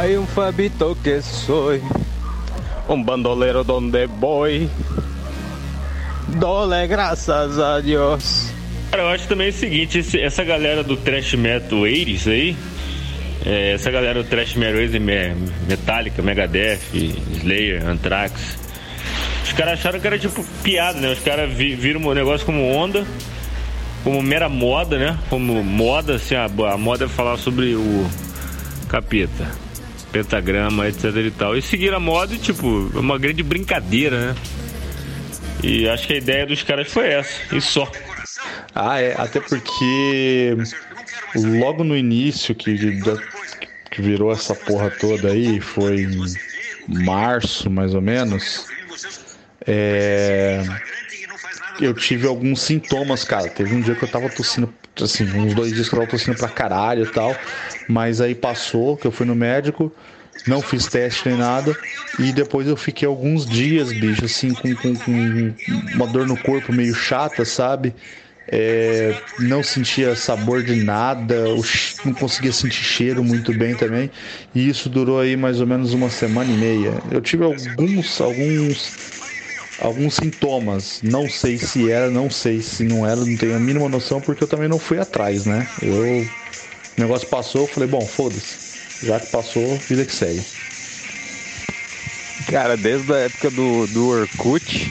Hay un Fabito que soy, un bandolero donde voy. Dole graças a Deus. Cara, eu acho também o seguinte, esse- essa galera do Trash Metal 80 aí, é, essa galera do Trash Metal 80, Me- Metallica, Megadeth, Slayer, Anthrax, os caras acharam que era tipo piada, né? Os caras vi- viram o negócio como onda, como mera moda, né? Como moda, assim, a, a moda é falar sobre o capeta, pentagrama, etc e tal. E seguiram a moda tipo, é uma grande brincadeira, né? E acho que a ideia dos caras foi essa, e só. Ah, é, até porque logo no início que, que virou essa porra toda aí, foi em março mais ou menos, é, eu tive alguns sintomas, cara. Teve um dia que eu tava tossindo, assim, uns dois dias que eu tava tossindo pra caralho e tal, mas aí passou, que eu fui no médico, não fiz teste nem nada, e depois eu fiquei alguns dias, bicho, assim, com, com, com uma dor no corpo meio chata, sabe? É, não sentia sabor de nada, não conseguia sentir cheiro muito bem também, e isso durou aí mais ou menos uma semana e meia. Eu tive alguns, alguns, alguns sintomas, não sei se era, não sei se não era, não tenho a mínima noção, porque eu também não fui atrás, né? Eu, o negócio passou, eu falei, bom, foda-se, já que passou, vida que segue. Cara, desde a época do, do Orkut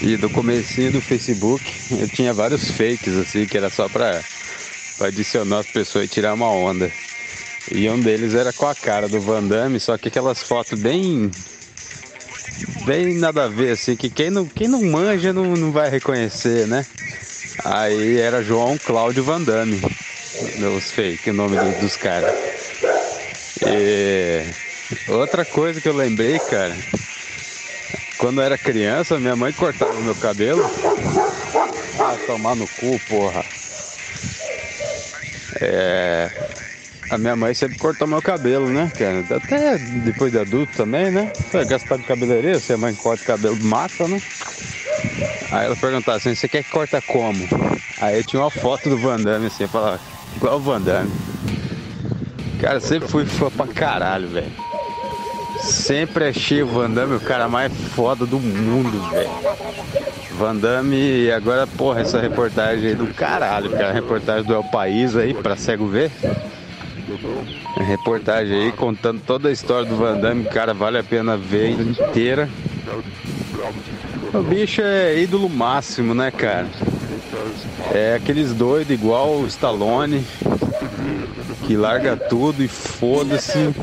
e do comecinho do Facebook, eu tinha vários fakes, assim, que era só pra, pra adicionar as pessoas e tirar uma onda. E um deles era com a cara do Van Damme, só que aquelas fotos bem. bem nada a ver, assim, que quem não, quem não manja não, não vai reconhecer, né? Aí era João Cláudio Van Damme, os fake, o nome do- dos caras. E outra coisa que eu lembrei, cara, quando eu era criança, minha mãe cortava meu cabelo. Ah, tomar no cu, porra. É. A minha mãe sempre cortou meu cabelo, né, cara? Até depois de adulto também, né? Foi gastar de cabeleireiro, se a mãe corta o cabelo, mata, né? Aí ela perguntava assim, você quer que corta como? Aí tinha uma foto do Van Damme assim, eu falava, igual o Van Damme. Cara, sempre fui fã pra caralho, velho. Sempre achei o Van Damme o cara mais foda do mundo, velho. Van Damme, e agora, porra, essa reportagem aí do caralho, cara. Reportagem do El País aí, pra cego ver. Reportagem aí contando toda a história do Van Damme, cara, vale a pena ver inteira. O bicho é ídolo máximo, né, cara? É aqueles doidos igual o Stallone, que larga tudo e foda-se.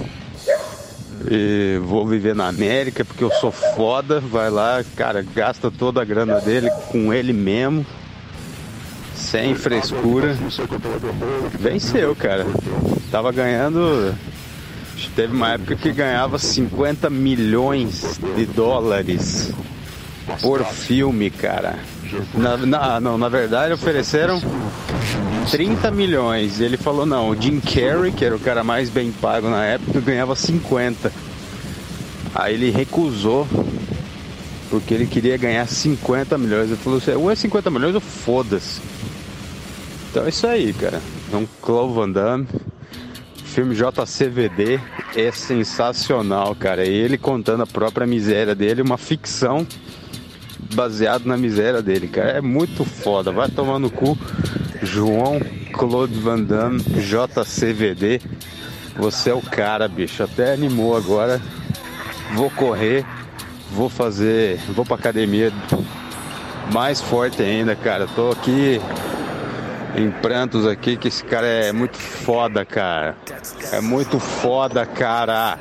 E vou viver na América porque eu sou foda. Vai lá, cara, gasta toda a grana dele com ele mesmo. Sem frescura. Venceu, cara. Tava ganhando. Teve uma época que ganhava 50 milhões de dólares por filme, cara. Na, na- não, na verdade ofereceram 30 milhões. E ele falou não, o Jim Carrey, que era o cara mais bem pago na época, ganhava 50. Aí ele recusou porque ele queria ganhar 50 milhões. Ele falou assim, ou é 50 milhões ou foda-se. Então é isso aí, cara. Então, Clove Van Damme, filme JCVD é sensacional, cara. E ele contando a própria miséria dele, uma ficção baseado na miséria dele, cara. É muito foda. Vai tomar no cu. João Claude Van Damme, JCVD. Você é o cara, bicho. Até animou agora. Vou correr. Vou fazer. Vou pra academia mais forte ainda, cara. Tô aqui em prantos aqui que esse cara é muito foda, cara. É muito foda, cara.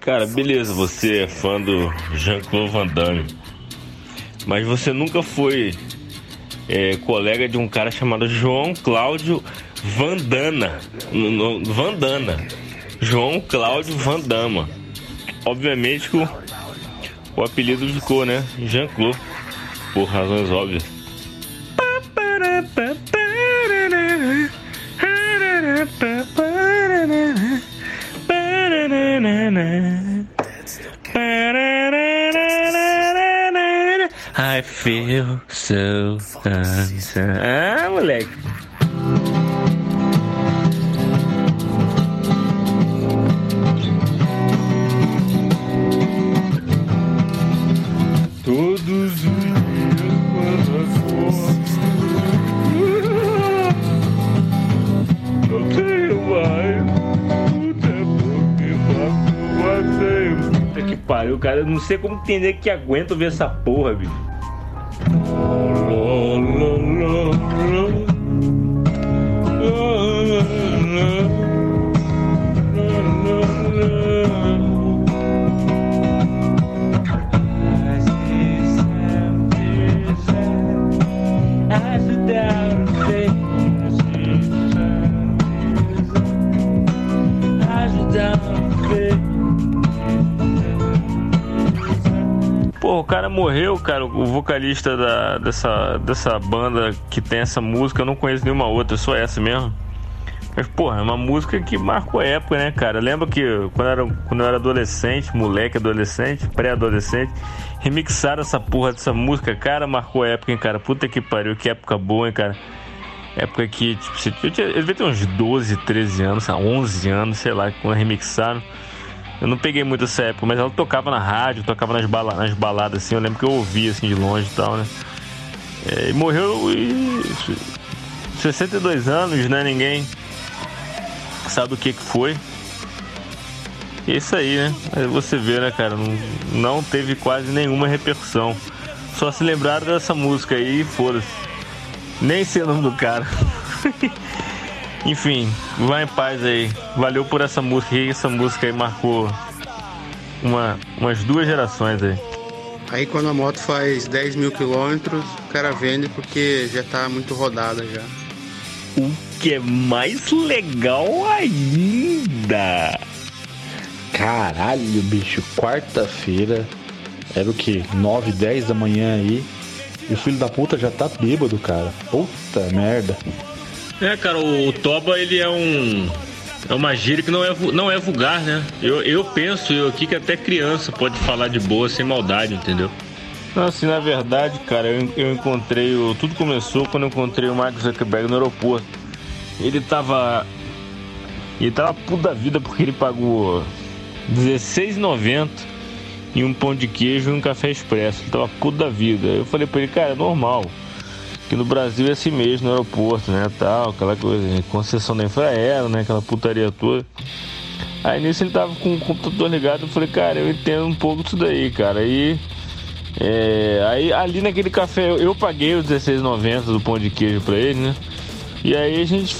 Cara, beleza, você é fã do Jean-Claude Van Damme. Mas você nunca foi é, colega de um cara chamado João Cláudio Vandana. Vandana. João Cláudio Vandama. Obviamente que o, o apelido ficou, né? Jean-Claude. Por razões óbvias. feel so uncertain. É, moleque. Todos os dias quando acordo Eu tenho mais o tempo que vacua Puta que pariu, cara. Eu não sei como entender que aguenta ver essa porra, bicho. Morreu, cara, o vocalista da, dessa, dessa banda que tem essa música, eu não conheço nenhuma outra, só essa mesmo. Mas, porra, é uma música que marcou a época, né, cara? Lembra que quando era, quando eu era adolescente, moleque, adolescente, pré-adolescente, remixaram essa porra dessa música, cara, marcou a época, hein, cara? Puta que pariu, que época boa, hein, cara? Época que, tipo, eu, tinha, eu devia ter uns 12, 13 anos, 11 anos, sei lá, quando remixaram. Eu não peguei muito essa época, mas ela tocava na rádio, tocava nas, bala, nas baladas, assim. Eu lembro que eu ouvia, assim, de longe e tal, né? É, e morreu e... 62 anos, né? Ninguém sabe o que que foi. E é isso aí, né? Aí você vê, né, cara? Não, não teve quase nenhuma repercussão. Só se lembraram dessa música aí e foda-se. Nem sei o nome do cara. Enfim, vá em paz aí. Valeu por essa música aí. Essa música aí marcou uma, umas duas gerações aí. Aí quando a moto faz 10 mil quilômetros, o cara vende porque já tá muito rodada já. O que é mais legal ainda. Caralho, bicho, quarta-feira. Era o que? 9, 10 da manhã aí. E o filho da puta já tá bêbado, cara. Puta merda. É, cara, o Toba ele é um. É uma gíria que não é, não é vulgar, né? Eu, eu penso eu aqui que até criança pode falar de boa sem maldade, entendeu? Não, assim, na verdade, cara, eu, eu encontrei o. Tudo começou quando eu encontrei o Mark Zuckerberg no aeroporto. Ele tava. Ele tava puto da vida porque ele pagou R$16,90 e um pão de queijo e um café expresso. Ele tava puto da vida. Eu falei pra ele, cara, é normal no Brasil é assim mesmo, no aeroporto, né, tal, aquela coisa, concessão da Infraero, né, aquela putaria toda. Aí nisso ele tava com o computador ligado, eu falei, cara, eu entendo um pouco disso daí, cara. Aí, é, aí ali naquele café eu, eu paguei os 16,90 do pão de queijo pra ele, né? E aí a gente.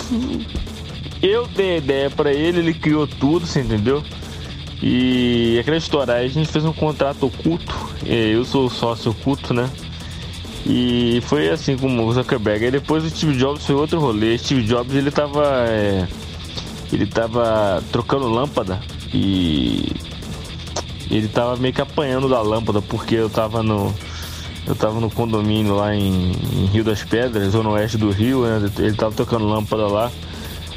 Eu dei a ideia pra ele, ele criou tudo, você entendeu? E aquela história, aí a gente fez um contrato oculto, é, eu sou sócio oculto, né? E foi assim com o Zuckerberg. Aí depois o Steve Jobs foi outro rolê. Steve Jobs ele tava. É, ele tava trocando lâmpada e. Ele tava meio que apanhando da lâmpada porque eu tava no. Eu tava no condomínio lá em, em Rio das Pedras, zona oeste do Rio, né? Ele tava tocando lâmpada lá.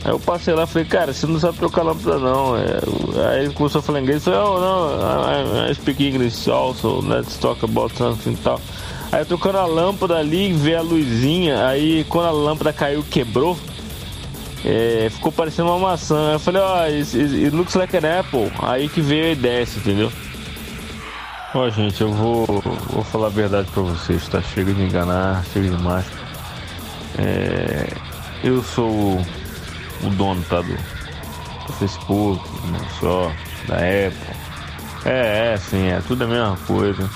Aí eu passei lá e falei, cara, você não sabe trocar lâmpada não. É, aí ele começou a falar inglês, eu falei, oh não, I, I speak English also, let's talk about something e tal. Aí trocando a lâmpada ali, vê a luzinha, aí quando a lâmpada caiu, quebrou. É, ficou parecendo uma maçã. Eu falei, ó, oh, it, it, looks like an apple. Aí que veio a ideia, entendeu? Ó, gente, eu vou, vou falar a verdade pra vocês, tá? Chega de enganar, chega de máscara. É, eu sou o, o dono, tá? Do, do Facebook, não só, da Apple. É, é, sim, é tudo a mesma coisa.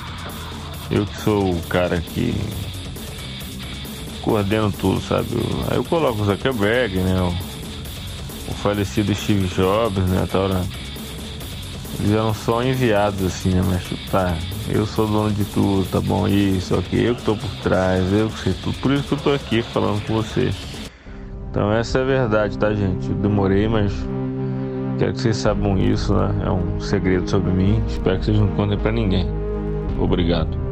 Eu que sou o cara que coordeno tudo, sabe? Aí eu coloco o Zuckerberg, né? O, o falecido Steve Jobs, né? Tal, né? Eles eram só enviados assim, né? Mas tá, eu sou dono de tudo, tá bom? Isso, ok, eu que tô por trás, eu que sei tudo. Por isso que eu tô aqui falando com vocês. Então essa é a verdade, tá, gente? Eu demorei, mas quero que vocês saibam isso, né? É um segredo sobre mim. Espero que vocês não contem pra ninguém. Obrigado.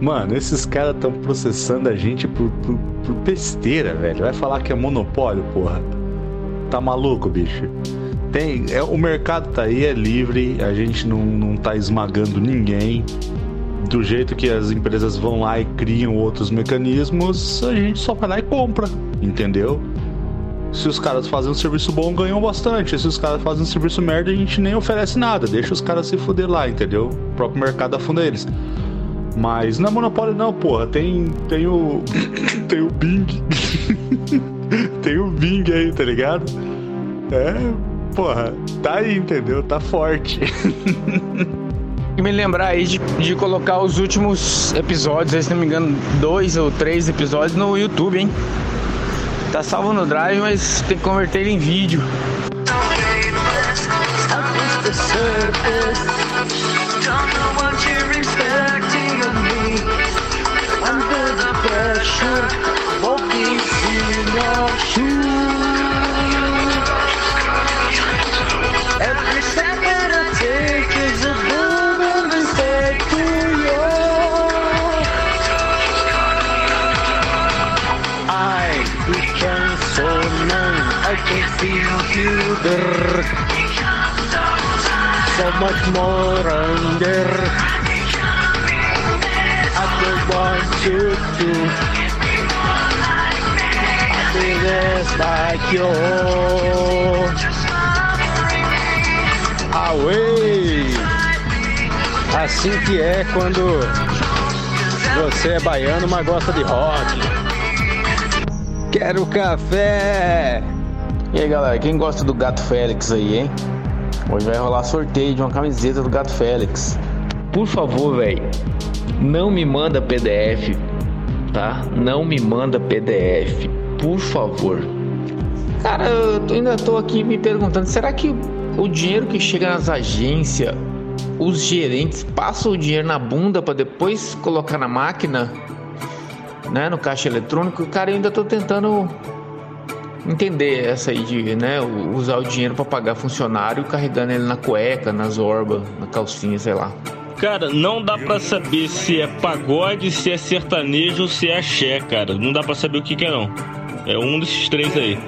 Mano, esses caras estão processando a gente por, por, por, besteira, velho. Vai falar que é monopólio, porra. Tá maluco, bicho? Tem, é, o mercado tá aí, é livre, a gente não, não tá esmagando ninguém. Do jeito que as empresas vão lá e criam outros mecanismos, a gente só vai lá e compra, entendeu? Se os caras fazem um serviço bom, ganham bastante. Se os caras fazem um serviço merda, a gente nem oferece nada. Deixa os caras se fuder lá, entendeu? O próprio mercado afunda eles. Mas não é monopólio não, porra. Tem, tem o. tem o Bing. tem o Bing aí, tá ligado? É, porra, tá aí, entendeu? Tá forte. me lembrar aí de, de colocar os últimos episódios, se não me engano, dois ou três episódios no YouTube, hein? Tá salvo no Drive, mas tem que converter ele em vídeo. Every second I take is a golden mistake to you. I became so numb, I can feel you there. So much more under. Want you to. I feel this like you. Away! Assim que é quando você é baiano, mas gosta de rock. Quero café! E aí galera, quem gosta do Gato Félix aí, hein? Hoje vai rolar sorteio de uma camiseta do Gato Félix. Por favor, velho, não me manda PDF, tá? Não me manda PDF, por favor. Cara, eu ainda tô aqui me perguntando, será que o dinheiro que chega nas agências, os gerentes passam o dinheiro na bunda para depois colocar na máquina, né, no caixa eletrônico? Cara, eu ainda tô tentando entender essa aí de, né, usar o dinheiro para pagar funcionário carregando ele na cueca, nas orbas, na calcinha, sei lá. Cara, não dá pra saber se é pagode, se é sertanejo ou se é axé, cara. Não dá pra saber o que, que é, não. É um desses três aí.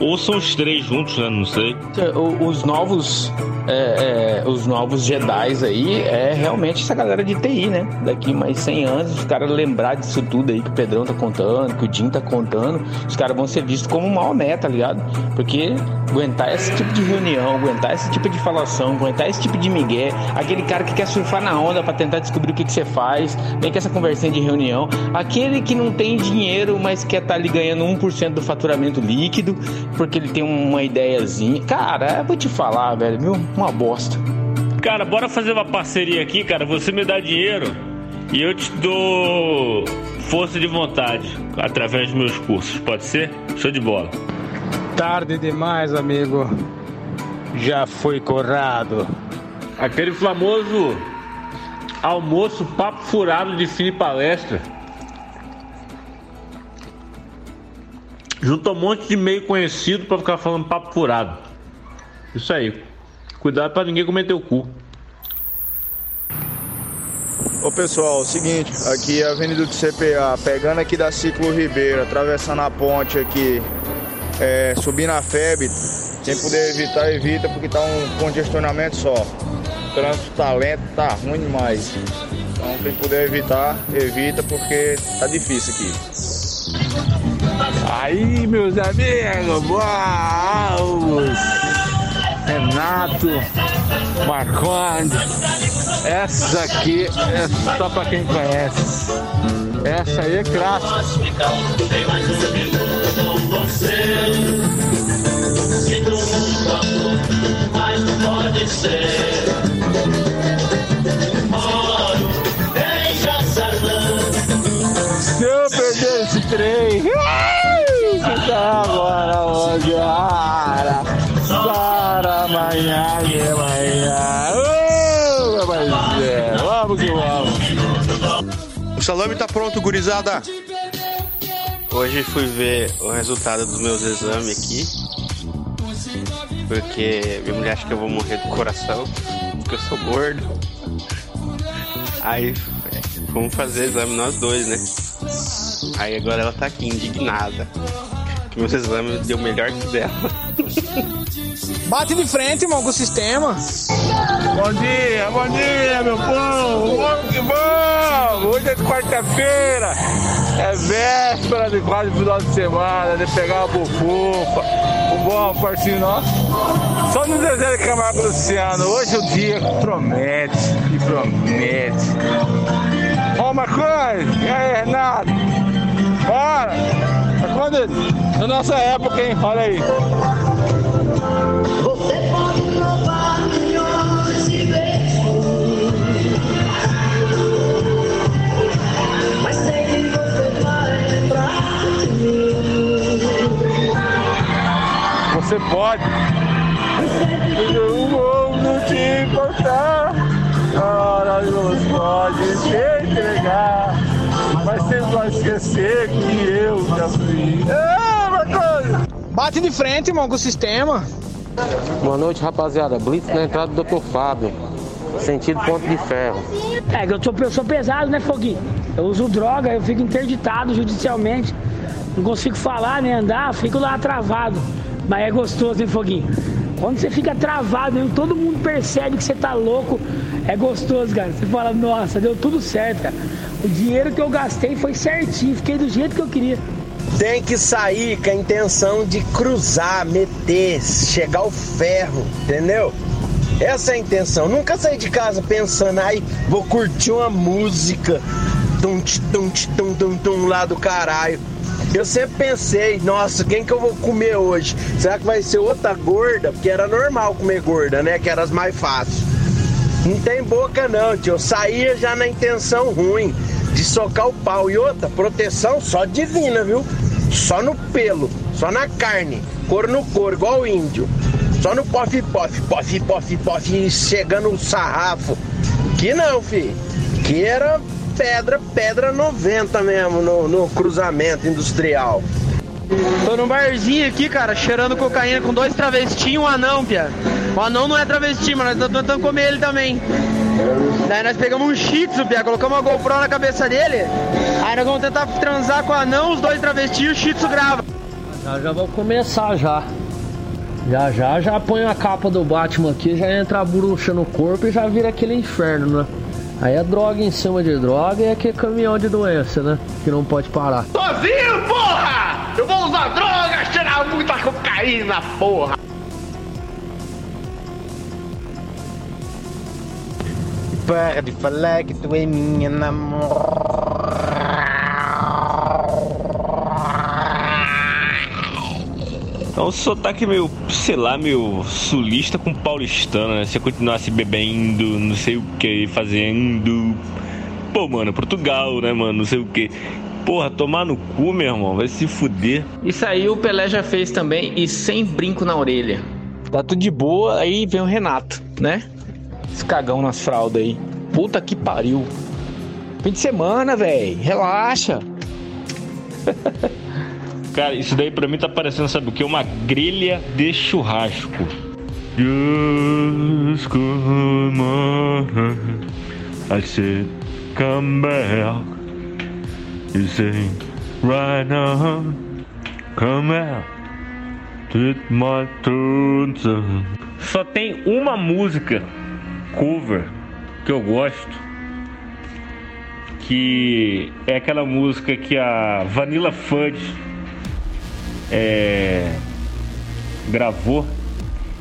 Ou são os três juntos, né? Não sei. O- Os novos, é, é, os novos Jedi aí é realmente essa galera de TI, né? Daqui mais 100 anos, os caras lembrar disso tudo aí que o Pedrão tá contando, que o Jim tá contando, os caras vão ser vistos como Maomé, tá ligado? Porque aguentar esse tipo de reunião, aguentar esse tipo de falação, aguentar esse tipo de migué, aquele cara que quer surfar na onda pra tentar descobrir o que, que você faz, vem com essa conversinha de reunião, aquele que não tem dinheiro, mas quer estar ali ganhando 1% do faturamento líquido, porque ele tem uma ideiazinha. Cara, eu vou te falar, velho, viu? Uma bosta. Cara, bora fazer uma parceria aqui, cara. Você me dá dinheiro e eu te dou força de vontade através dos meus cursos. Pode ser? Show de bola. Tarde demais, amigo. Já fui corrado. Aquele famoso almoço papo furado de fim de palestra. Juntou um monte de meio conhecido pra ficar falando papo furado. Isso aí. Cuidado pra ninguém comer teu cu. Ô pessoal, é o seguinte, aqui é a Avenida do CPA, pegando aqui da Ciclo Ribeiro, atravessando a ponte aqui, é, subindo a FEB, quem puder evitar, evita, porque tá um congestionamento só. O trânsito tá lento, tá ruim demais. Então quem puder evitar, evita, porque tá difícil aqui. Aí, meus amigos, vamos! Renato, Marcondes, essa aqui é só pra quem conhece. Essa aí é clássica. Se eu perder esse trem, agora onde? Para, para amanhã de manhã. Ô, meu parceiro, vamos que vamos. O salame tá pronto, gurizada. Hoje fui ver o resultado dos meus exames aqui. Porque minha mulher acha que eu vou morrer do coração. Porque eu sou gordo. Aí é, vamos fazer exame nós dois, né? Aí agora ela tá aqui indignada. Que meus exames deu melhor que dela. Bate de frente, irmão, com o sistema. Bom dia, bom dia, meu povo. Vamos que vamos. Hoje é quarta-feira. É véspera de quase final de semana, de pegar uma bufufa. O bom parceiro nosso. Só no desenho de Camargo Luciano. Hoje o dia promete e promete. Ô, Marcões, e aí, Renato? Bora! Quando, na nossa época, hein? Olha aí. Você pode provar milhões de vezes. Mas sei que você vai lembrar de mim. Você pode. Eu vou não te importar. A hora você pode se entregar. Mas você vai esquecer que eu já fui. É, Marconi! Bate de frente, irmão, com o sistema. Boa noite, rapaziada. Blitz na entrada do Dr. Fábio. Sentido ponto de ferro. É, que eu sou, eu sou pesado, né, Foguinho? Eu uso droga, eu fico interditado judicialmente. Não consigo falar nem andar, fico lá travado. Mas é gostoso, hein, Foguinho? Quando você fica travado, hein, todo mundo percebe que você tá louco. É gostoso, cara. Você fala, nossa, deu tudo certo, cara. O dinheiro que eu gastei foi certinho, fiquei do jeito que eu queria. Tem que sair com a intenção de cruzar, meter, chegar ao ferro, entendeu? Essa é a intenção. Nunca sair de casa pensando, ai, vou curtir uma música. Tum, tum, tum, tum, tum, lá do caralho. Eu sempre pensei, nossa, quem que eu vou comer hoje? Será que vai ser outra gorda? Porque era normal comer gorda, né? Que era as mais fáceis. Não tem boca não, tio. Eu saía já na intenção ruim de socar o pau. E outra, proteção só divina, viu? Só no pelo, só na carne, couro no couro, igual o índio. Só no pof, pof, pof, pof, pof, chegando o sarrafo. Que não, fi. Que era pedra, pedra 90 mesmo no, no cruzamento industrial. Tô num barzinho aqui, cara, cheirando cocaína com dois travestis e um anão, pia. O anão não é travesti, mas nós estamos tentando comer ele também. Daí nós pegamos um shih tzu, pia, colocamos uma GoPro na cabeça dele. Aí nós vamos tentar transar com o anão, os dois travestis e o shih tzu grava. Já já vou começar já. Já já já põe a capa do Batman aqui, já entra a bruxa no corpo e já vira aquele inferno, né? Aí é droga em cima de droga e é aquele caminhão de doença, né? Que não pode parar. Sozinho, porra! Eu vou usar droga, cheirar muita cocaína, porra! Para de falar que tu é minha É um sotaque meio, sei lá, meio sulista com paulistano, né? Se eu continuasse bebendo, não sei o que, fazendo. Pô, mano, Portugal, né, mano? Não sei o que. Porra, tomar no cu, meu irmão, vai se fuder. Isso aí o Pelé já fez também e sem brinco na orelha. Tá tudo de boa, aí vem o Renato, né? Esse cagão nas fraldas aí. Puta que pariu. Fim de semana, velho. Relaxa. Cara, isso daí pra mim tá parecendo, sabe o que? Uma grelha de churrasco. Just come on. I said, come back. You say, right now, come out. Take my turn. Só tem uma música cover que eu gosto. Que é aquela música que a Vanilla Fudge é, gravou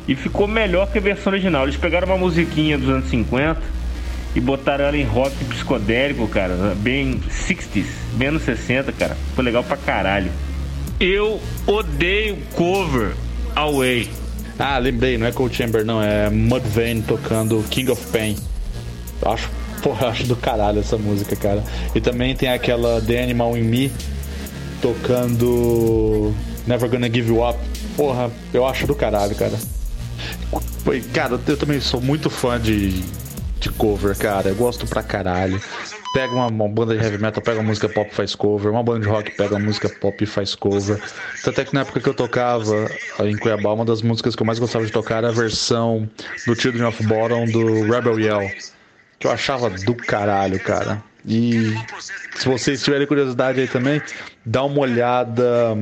e ficou melhor que a versão original. Eles pegaram uma musiquinha dos anos 50 e botaram ela em rock psicodélico, cara, bem 60s, bem anos 60, cara. Ficou legal pra caralho. Eu odeio cover Away. Ah, lembrei, não é Cold Chamber, não, é Mudvayne tocando King of Pain. Eu acho, porra, eu acho do caralho essa música, cara. E também tem aquela The Animal in Me tocando Never Gonna Give You Up. Porra, eu acho do caralho, cara. Cara, eu também sou muito fã de, de cover, cara. Eu gosto pra caralho. Pega uma, uma banda de heavy metal, pega uma música pop e faz cover. Uma banda de rock pega uma música pop e faz cover. Tanto é que na época que eu tocava em Cuiabá, uma das músicas que eu mais gostava de tocar era a versão do Children of Bottom do Rebel Yell. Que eu achava do caralho, cara. E se vocês tiverem curiosidade aí também, dá uma olhada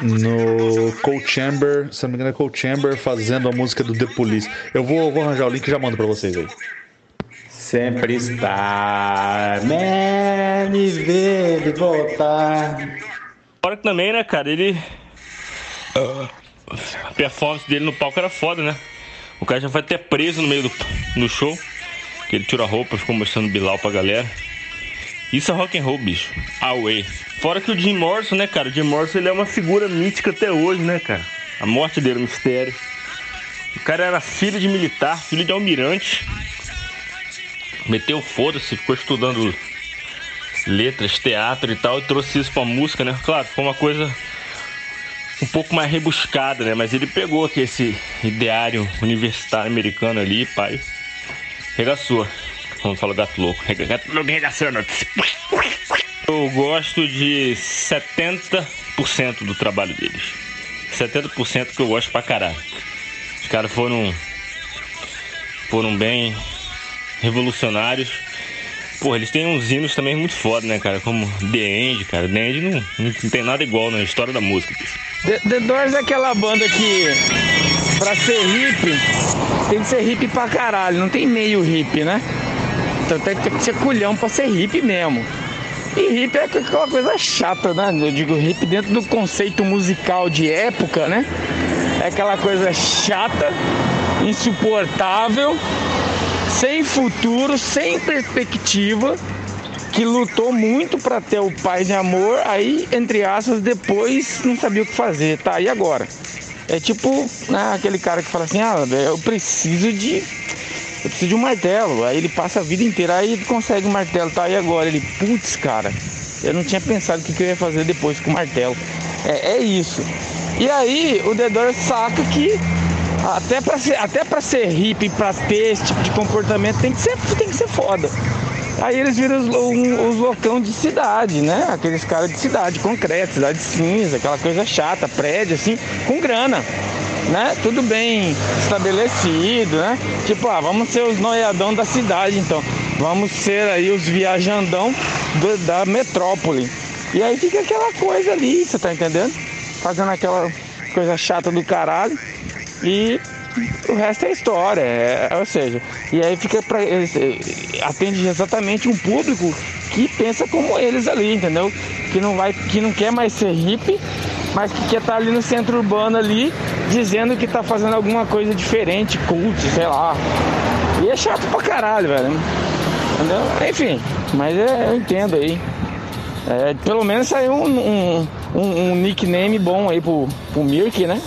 no Cold Chamber, se não me engano é Cold Chamber fazendo a música do The Police. Eu vou, vou arranjar o link e já mando pra vocês aí. Sempre está, né? Me ver ele voltar. Fora que também, né, cara, ele. A performance dele no palco era foda, né? O cara já foi até preso no meio do no show. Que ele tirou a roupa, ficou mostrando Bilal pra galera. Isso é rock and roll, bicho. Away. Fora que o Jim Morrison, né, cara? O Jim Morrison ele é uma figura mítica até hoje, né, cara? A morte dele é um mistério. O cara era filho de militar, filho de almirante. Meteu foda-se, ficou estudando letras, teatro e tal, e trouxe isso pra música, né? Claro, foi uma coisa um pouco mais rebuscada, né? Mas ele pegou aqui esse ideário universitário americano ali, pai. Regaçou. Como fala gato louco. Gato louco regaçando. Eu gosto de 70% do trabalho deles. 70% que eu gosto pra caralho. Os caras foram. foram bem revolucionários. Pô, eles têm uns hinos também muito foda, né, cara? Como The End, cara. The End não, não tem nada igual na história da música. The, The Doors é aquela banda que, pra ser hippie, tem que ser hippie pra caralho, não tem meio hippie, né? Então tem que ser culhão pra ser hippie mesmo. E hippie é aquela coisa chata, né? Eu digo hippie dentro do conceito musical de época, né? É aquela coisa chata, insuportável, sem futuro, sem perspectiva, que lutou muito pra ter o pai de amor, aí, entre aspas, depois não sabia o que fazer, tá? E agora? É tipo né, aquele cara que fala assim, ah, eu preciso de. Eu preciso de um martelo. Aí ele passa a vida inteira, aí ele consegue um martelo, tá? E agora? Ele, putz, cara, eu não tinha pensado o que, que eu ia fazer depois com o martelo. É, é isso. E aí o The Doors saca que até pra ser, até pra ser hippie, pra ter esse tipo de comportamento, tem que ser, tem que ser foda. Aí eles viram os, um- os loucão de cidade, né? Aqueles caras de cidade, concreto, cidade cinza, aquela coisa chata, prédio assim, com grana. Né? Tudo bem estabelecido, né? Tipo, ah, vamos ser os noiadão da cidade, então. Vamos ser aí os viajandão do- da metrópole. E aí fica aquela coisa ali, você tá entendendo? Fazendo aquela coisa chata do caralho. E o resto é história, é- é- ou seja, e aí fica pra, eh, atende exatamente um público que pensa como eles ali, entendeu? Que não vai, que não quer mais ser hippie, mas que quer estar ali no centro urbano ali, dizendo que tá fazendo alguma coisa diferente, cult, sei lá. E é chato pra caralho, velho. Entendeu? Enfim, mas é, eu entendo aí. É, pelo menos saiu um, um, um- um nickname bom aí pro, pro Mirk, né?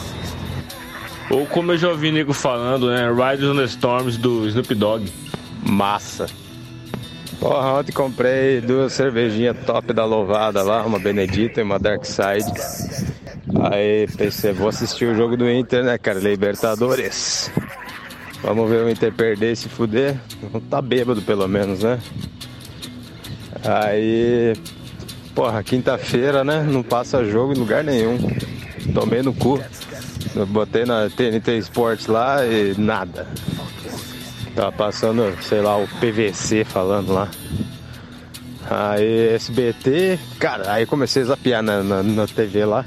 Ou como eu já ouvi nego falando, né? Riders on the Storms do Snoop Dogg. Massa. Porra, ontem comprei duas cervejinhas top da louvada lá, uma Benedita e uma Dark Side. Aí pensei, vou assistir o jogo do Inter, né, cara? Libertadores. Vamos ver o Inter perder e se fuder. Tá bêbado pelo menos, né? Aí, porra, quinta-feira, né? Não passa jogo em lugar nenhum. Tomei no cu. Eu botei na TNT Sports lá e nada. Tava passando, sei lá, o PVC falando lá. Aí SBT, cara, aí comecei a zapear na, na, na TV lá.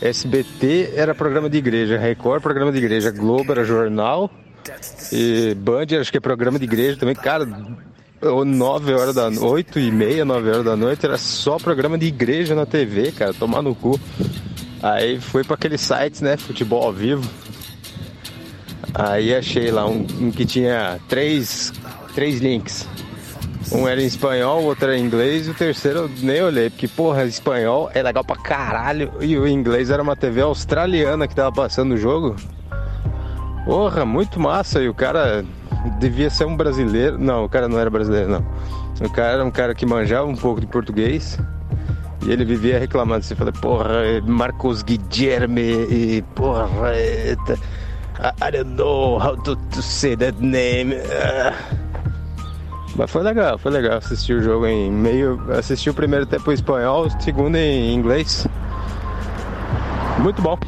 SBT era programa de igreja, Record programa de igreja, Globo era jornal e Band acho que é programa de igreja também, cara. 9 horas da noite, 8 e meia, 9 horas da noite, era só programa de igreja na TV, cara, tomar no cu. Aí fui para aqueles sites, né, futebol ao vivo. Aí achei lá um, um que tinha três, três links. Um era em espanhol, o outro era em inglês e o terceiro eu nem olhei, porque porra, espanhol é legal pra caralho e o inglês era uma TV australiana que tava passando o jogo. Porra, muito massa e o cara devia ser um brasileiro. Não, o cara não era brasileiro, não. O cara era um cara que manjava um pouco de português. E ele vivia reclamando assim, falei, porra, Marcos Guilherme e porra, I, I don't know how to, to say that name. Ah. Mas foi legal, foi legal assistir o jogo em meio. Assisti o primeiro tempo em espanhol, o segundo em inglês. Muito bom.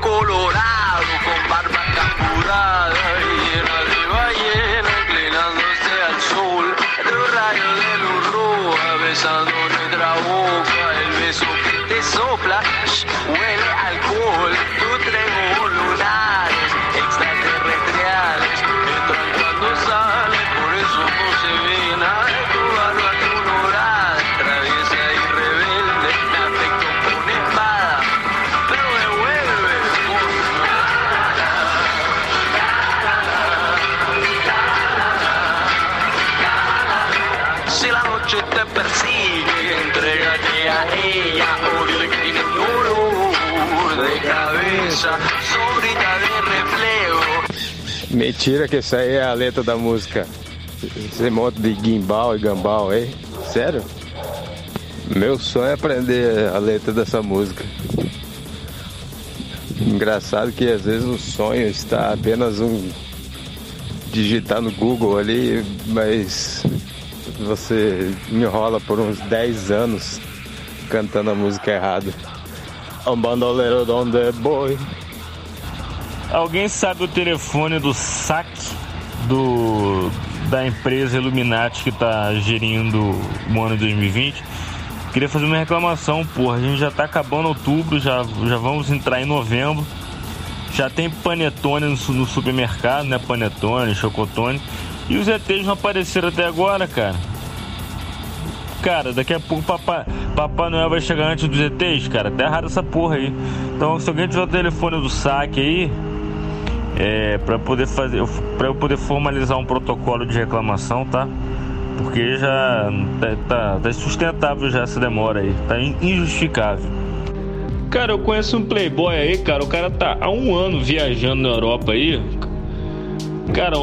Colorado con barba capurada llena de ballena inclinándose al sol. Los rayos de luz roja besando nuestra boca, el beso que te sopla Mentira que isso aí é a letra da música. Esse monte de gimbal e gambal aí. Sério? Meu sonho é aprender a letra dessa música. Engraçado que às vezes o sonho está apenas um digitar no Google ali, mas você enrola por uns 10 anos cantando a música errada. Um bandoleiro donde boy. Alguém sabe o telefone do saque do da empresa Illuminati que tá gerindo o ano de 2020? Queria fazer uma reclamação, porra. A gente já tá acabando outubro, já, já vamos entrar em novembro. Já tem panetone no, no supermercado, né? Panetone, chocotone. E os ETs não apareceram até agora, cara. Cara, daqui a pouco Papai, Papai Noel vai chegar antes dos ETs, cara. Tá errado essa porra aí. Então, se alguém tiver o telefone do saque aí, é, para poder fazer, para eu poder formalizar um protocolo de reclamação, tá? Porque já tá, tá, tá insustentável já essa demora aí, tá in- injustificável. Cara, eu conheço um playboy aí, cara. O cara tá há um ano viajando na Europa aí. Cara,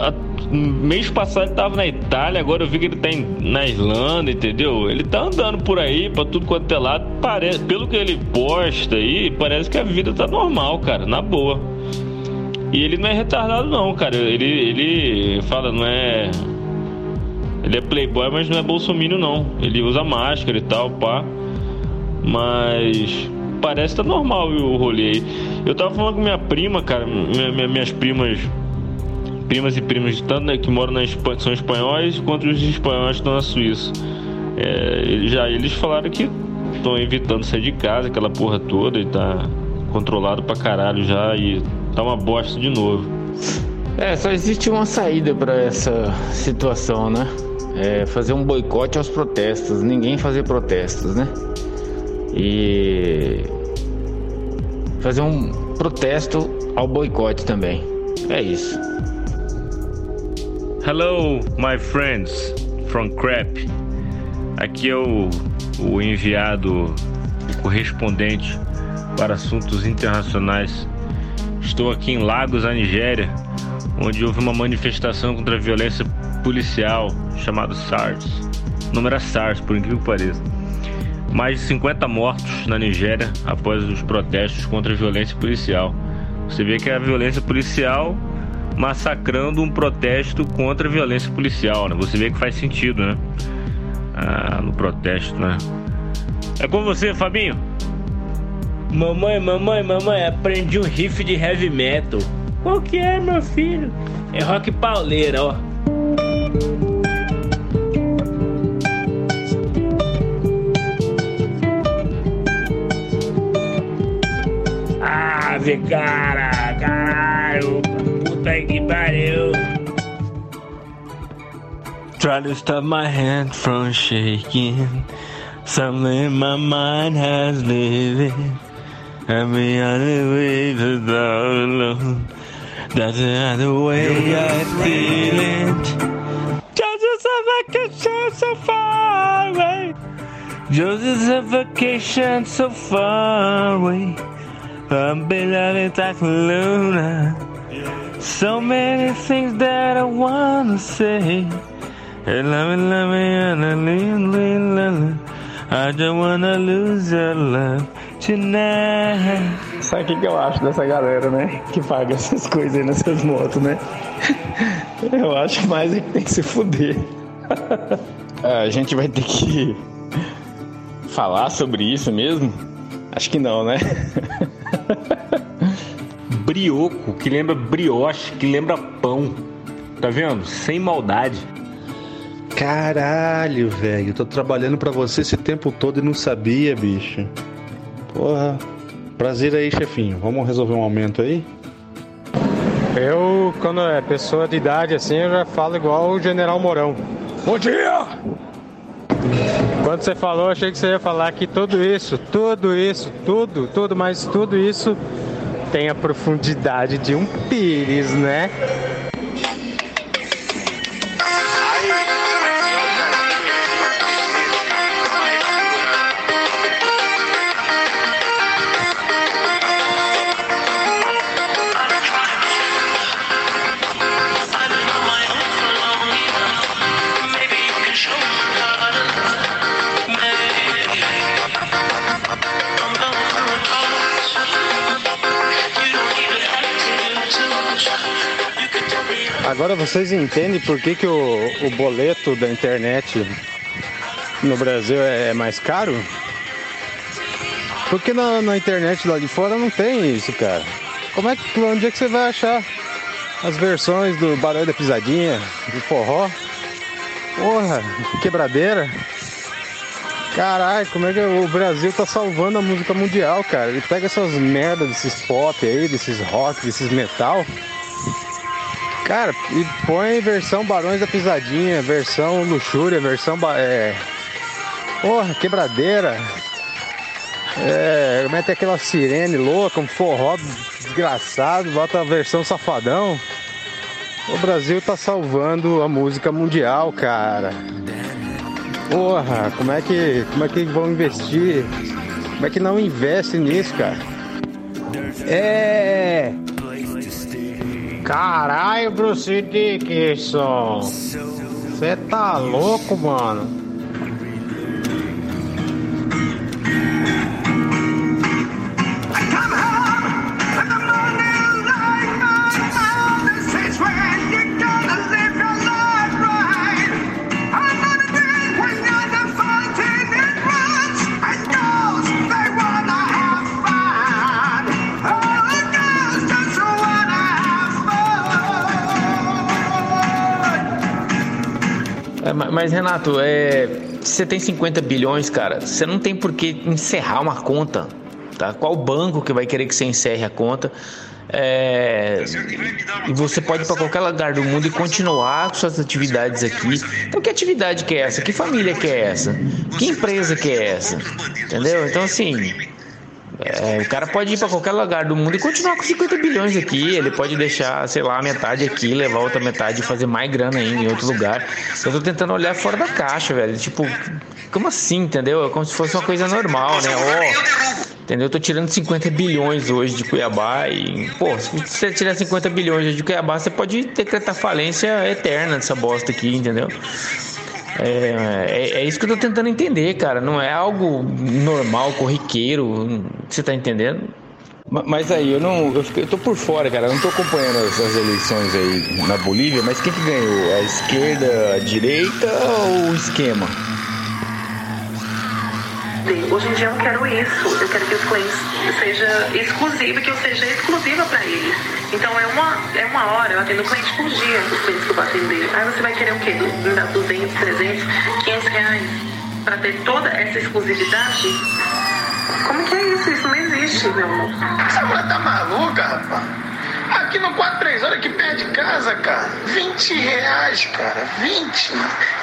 a- mês passado ele tava na Itália, agora eu vi que ele tá em- na Irlanda, entendeu? Ele tá andando por aí, pra tudo quanto é lado. Parece, pelo que ele posta aí, parece que a vida tá normal, cara, na boa. E ele não é retardado não, cara. Ele, ele fala, não é. Ele é playboy, mas não é bolsominion não. Ele usa máscara e tal, pá. Mas parece que tá normal viu, o rolê aí. Eu tava falando com minha prima, cara, minha- minha- minhas primas, primas e primos tanto né, que moram na Espanha, são espanhóis, quanto os espanhóis que estão na Suíça. É, já eles falaram que estão evitando sair de casa, aquela porra toda, e tá controlado pra caralho já e tá uma bosta de novo. É, só existe uma saída para essa situação, né? É fazer um boicote aos protestos, ninguém fazer protestos, né? E fazer um protesto ao boicote também. É isso. Hello, my friends from Crap. Aqui é o, o enviado o correspondente para assuntos internacionais. Estou aqui em Lagos, na Nigéria, onde houve uma manifestação contra a violência policial chamado SARS. O nome era SARS, por incrível que pareça. Mais de 50 mortos na Nigéria após os protestos contra a violência policial. Você vê que é a violência policial massacrando um protesto contra a violência policial, né? Você vê que faz sentido, né? Ah, no protesto, né? É com você, Fabinho. Mamãe, mamãe, mamãe, aprendi um riff de heavy metal. Qual que é, meu filho? É rock pauleira, ó. Ave, cara, caralho, puta que pariu. Try to stop my hand from shaking. Something in my mind has living. And me on the way to alone. That's the way I feel it. Just a vacation so far away. Just a vacation so far away. I'm beloved like Luna. So many things that I wanna say. Hey, love me, love me, and I don't wanna lose your love tonight. Sabe o que, que eu acho dessa galera, né? Que paga essas coisas aí nessas motos, né? Eu acho mais é que tem que se fuder. É, a gente vai ter que falar sobre isso mesmo? Acho que não, né? Brioco, que lembra brioche, que lembra pão. Tá vendo? Sem maldade. Caralho, velho. Tô trabalhando pra você esse tempo todo e não sabia, bicho. Porra. Prazer aí, chefinho. Vamos resolver um aumento aí? Eu, quando é pessoa de idade assim, eu já falo igual o General Mourão. Bom dia! Quando você falou, eu achei que você ia falar que tudo isso, tudo isso, tudo, tudo, mas tudo isso tem a profundidade de um pires, né? Agora vocês entendem por que, que o, o boleto da internet no Brasil é mais caro? Porque na, na internet lá de fora não tem isso, cara. Como é que onde é que você vai achar as versões do Barulho da Pisadinha, do forró? Porra, que quebradeira. Caralho, como é que o Brasil tá salvando a música mundial, cara? Ele pega essas merdas desses pop aí, desses rock, desses metal. Cara, e põe versão Barões da Pisadinha, versão Luxúria, versão. É... Porra, quebradeira. É, mete aquela sirene louca, um forró desgraçado, bota a versão safadão. O Brasil tá salvando a música mundial, cara. Porra, como é que, como é que vão investir? Como é que não investe nisso, cara? É. Caralho, Bruce Dickinson. Você tá louco, mano? Mas, Renato, é, você tem 50 bilhões, cara. Você não tem por que encerrar uma conta. Tá? Qual banco que vai querer que você encerre a conta? É, e você pode ir para qualquer lugar do mundo e continuar com suas atividades aqui. Então, que atividade que é essa? Que família que é essa? Que empresa que é essa? Entendeu? Então, assim, é, o cara pode ir para qualquer lugar do mundo e continuar com 50 bilhões aqui. Ele pode deixar, sei lá, metade aqui, levar outra metade e fazer mais grana ainda em outro lugar. Eu tô tentando olhar fora da caixa, velho. Tipo, como assim, entendeu? É como se fosse uma coisa normal, né? Ó, entendeu? Eu tô tirando 50 bilhões hoje de Cuiabá e, pô, se você tirar 50 bilhões de Cuiabá, você pode decretar falência eterna dessa bosta aqui, entendeu? É, é, é isso que eu tô tentando entender, cara. Não é algo normal, corriqueiro. Você tá entendendo? Ma- Mas aí, eu não. Eu, eu tô por fora, cara. Eu não tô acompanhando as, as eleições aí na Bolívia, mas quem que ganhou? A esquerda, a direita ou o esquema? Hoje em dia eu não quero isso. Eu quero que os clientes seja exclusivo, que eu seja exclusiva para eles. Então é uma, é uma hora, eu atendo cliente por dia, os clientes que eu vou atender. Aí você vai querer o quê? Me dar 200, 300, 500 reais para ter toda essa exclusividade? Como que é isso? Isso não existe, meu amor. Essa mulher tá maluca, rapaz? Aqui no 43 horas que perde casa, cara. 20 reais, cara. 20.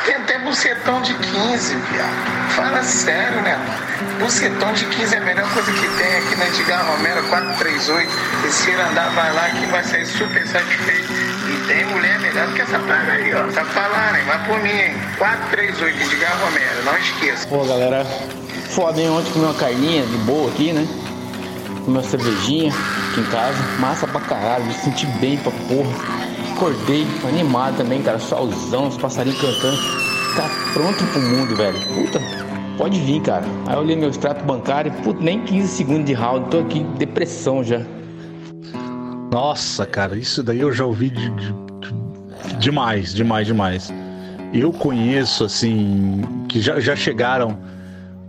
Tem até bucetão de 15, viado. Fala sério, né, mano? Bucetão de 15 é a melhor coisa que tem aqui na Edgar Romero 438. Esse andar vai lá que vai sair super satisfeito. E tem mulher melhor do que essa praga aí, ó. Tá falando, hein? Vai por mim, hein? 438 Edgar Romero, não esqueça. Pô, galera, foda? Ontem comi uma carninha de boa aqui, né? Uma cervejinha aqui em casa. Massa pra caralho, me senti bem pra porra. Acordei animado também, cara. Solzão, os passarinhos cantando. Tá pronto pro mundo, velho. Puta, pode vir, cara. Aí eu olhei meu extrato bancário, puta, nem 15 segundos de round. Tô aqui, depressão já. Nossa, cara, isso daí eu já ouvi de- de- de- demais, demais, demais. Eu conheço, assim, que já, já chegaram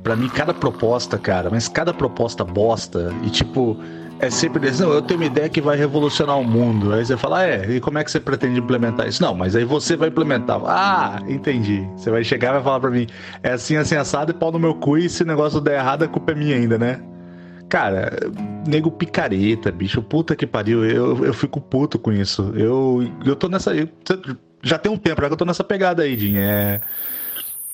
pra mim cada proposta, cara, mas cada proposta bosta. E tipo, é sempre desse, não, eu tenho uma ideia que vai revolucionar o mundo. Aí você fala, ah, é, e como é que você pretende implementar isso? Não, mas aí você vai implementar. Ah, entendi. Você vai chegar e vai falar pra mim, é assim, assim, assado e pau no meu cu, e se o negócio der errado, a culpa é minha ainda, né? Cara, nego picareta, bicho. Puta que pariu. Eu, eu fico puto com isso. Eu, eu tô nessa. eu- já tem um tempo já que eu tô nessa pegada aí, Dinho. É.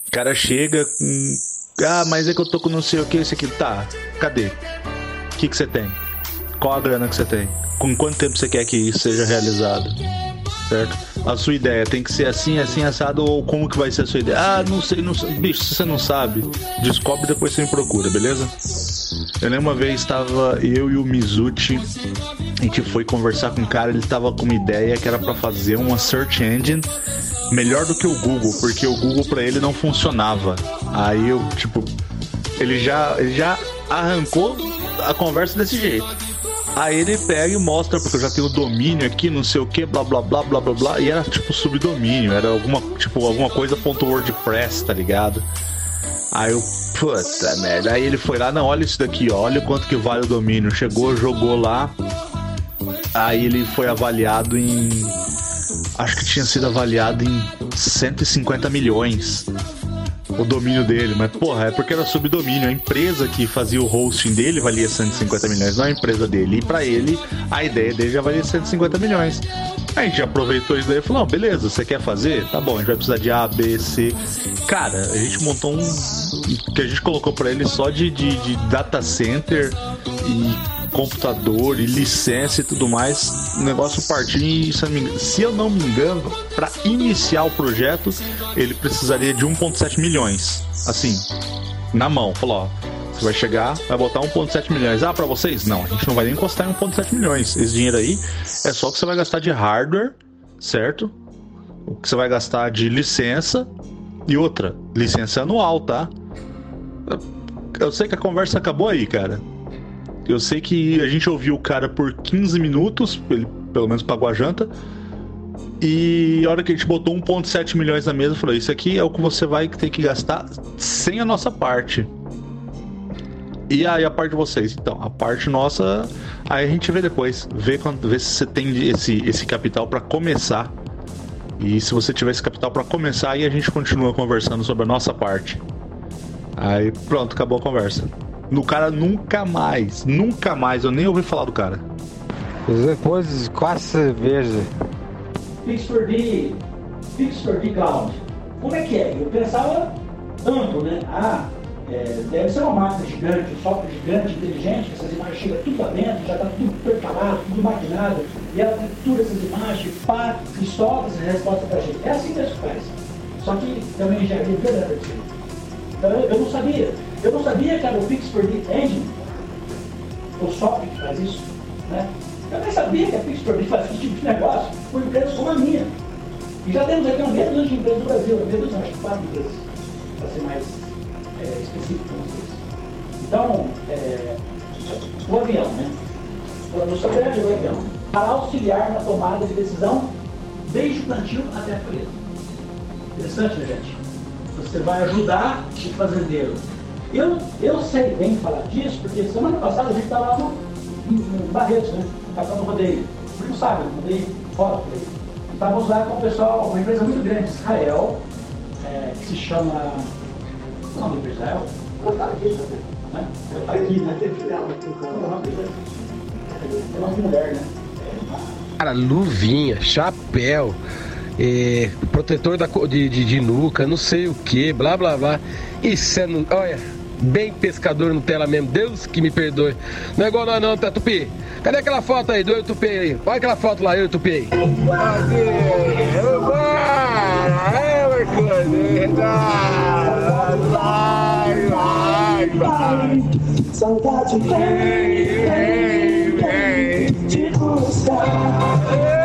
O cara chega com. Ah, mas é que eu tô com não sei o que, esse aqui. Tá, cadê? O que que você tem? Qual a grana que você tem? Com quanto tempo você quer que isso seja realizado? Certo? A sua ideia tem que ser assim, assim, assado, ou como que vai ser a sua ideia? Ah, não sei, não sei. Bicho, se você não sabe, descobre depois você me procura, beleza? Eu lembro uma vez estava eu e o Mizuti, a gente foi conversar com um cara, ele tava com uma ideia que era para fazer uma search engine melhor do que o Google, porque o Google para ele não funcionava. Aí eu, tipo, ele já, ele já arrancou a conversa desse jeito. Aí ele pega e mostra, porque eu já tenho domínio aqui, não sei o que, blá blá blá blá blá blá. E era tipo subdomínio, era alguma, tipo, alguma coisa ponto WordPress, tá ligado? Aí eu, puta merda. Aí ele foi lá, não, olha isso daqui, olha quanto que vale o domínio. Chegou, jogou lá. Aí ele foi avaliado em. Acho que tinha sido avaliado em 150 milhões o domínio dele, mas porra, é porque era subdomínio. A empresa que fazia o hosting dele valia 150 milhões, não a empresa dele. E para ele, a ideia dele já valia 150 milhões. A gente aproveitou isso daí e falou: beleza, você quer fazer? Tá bom, a gente vai precisar de A, B, C. Cara, a gente montou um. Que a gente colocou para ele só de, de, de data center e computador e licença e tudo mais, o negócio partiu se eu não me engano, para iniciar o projeto, ele precisaria de 1,7 milhões. Assim, na mão. Falou, ó, você vai chegar, vai botar 1,7 milhões. Ah, para vocês? Não, a gente não vai nem encostar em 1,7 milhões. Esse dinheiro aí é só o que você vai gastar de hardware, certo? O que você vai gastar de licença e outra, licença anual, tá? Eu sei que a conversa acabou aí, cara. Eu sei que a gente ouviu o cara por 15 minutos, ele pelo menos pagou a janta. E a hora que a gente botou 1,7 milhões na mesa, falou: Isso aqui é o que você vai ter que gastar sem a nossa parte. E aí a parte de vocês? Então, a parte nossa, aí a gente vê depois. Vê, vê se você tem esse, esse capital para começar. E se você tiver esse capital para começar, aí a gente continua conversando sobre a nossa parte. Aí pronto, acabou a conversa. No cara nunca mais, nunca mais, eu nem ouvi falar do cara. Depois quase cerveja. Pittsburgh, Pittsburgh Cloud. Como é que é? Eu pensava amplo, né? Ah, é, deve ser uma máquina gigante, um software gigante, inteligente, que essas imagens chegam tudo lá dentro, já está tudo preparado, tudo maquinado, e ela captura essas imagens, pá, e solta essa resposta para a gente. É assim que faz. Só que também já é verdade. Então eu, eu não sabia. Eu não sabia que era o Pittsburgh Engine, o software que faz isso. Né? Eu nem sabia que a Pittsburgh faz esse tipo de negócio com empresas como a minha. E já temos aqui uma meia de empresas no Brasil, meia dúzia, acho que quatro empresas, para ser mais é, específico com vocês. Então, é, o avião, né? No sobrevivente do avião, para auxiliar na tomada de decisão desde o plantio até a colheita. Interessante, né, gente? Você vai ajudar o fazendeiro eu, eu sei bem falar disso, porque semana passada a gente estava lá no, no Barretos, né? Passando rodeio. Você não sabe, rodeio fora do rodeio. Estávamos lá com o pessoal, uma empresa muito grande de Israel, é, que se chama. O nome Israel? Está aqui, né? Aqui, né? É uma mulher, né? Cara, luvinha, chapéu, é, protetor da, de, de, de, nuca, não sei o que, blá blá blá. Isso é. Olha, bem pescador no tela mesmo. Deus que me perdoe. Não é igual nós não, tá, Tupi? Cadê aquela foto aí do eu Tupi aí? Olha aquela foto lá, eu Tupi aí. Saudade vem, vem, vem te buscar.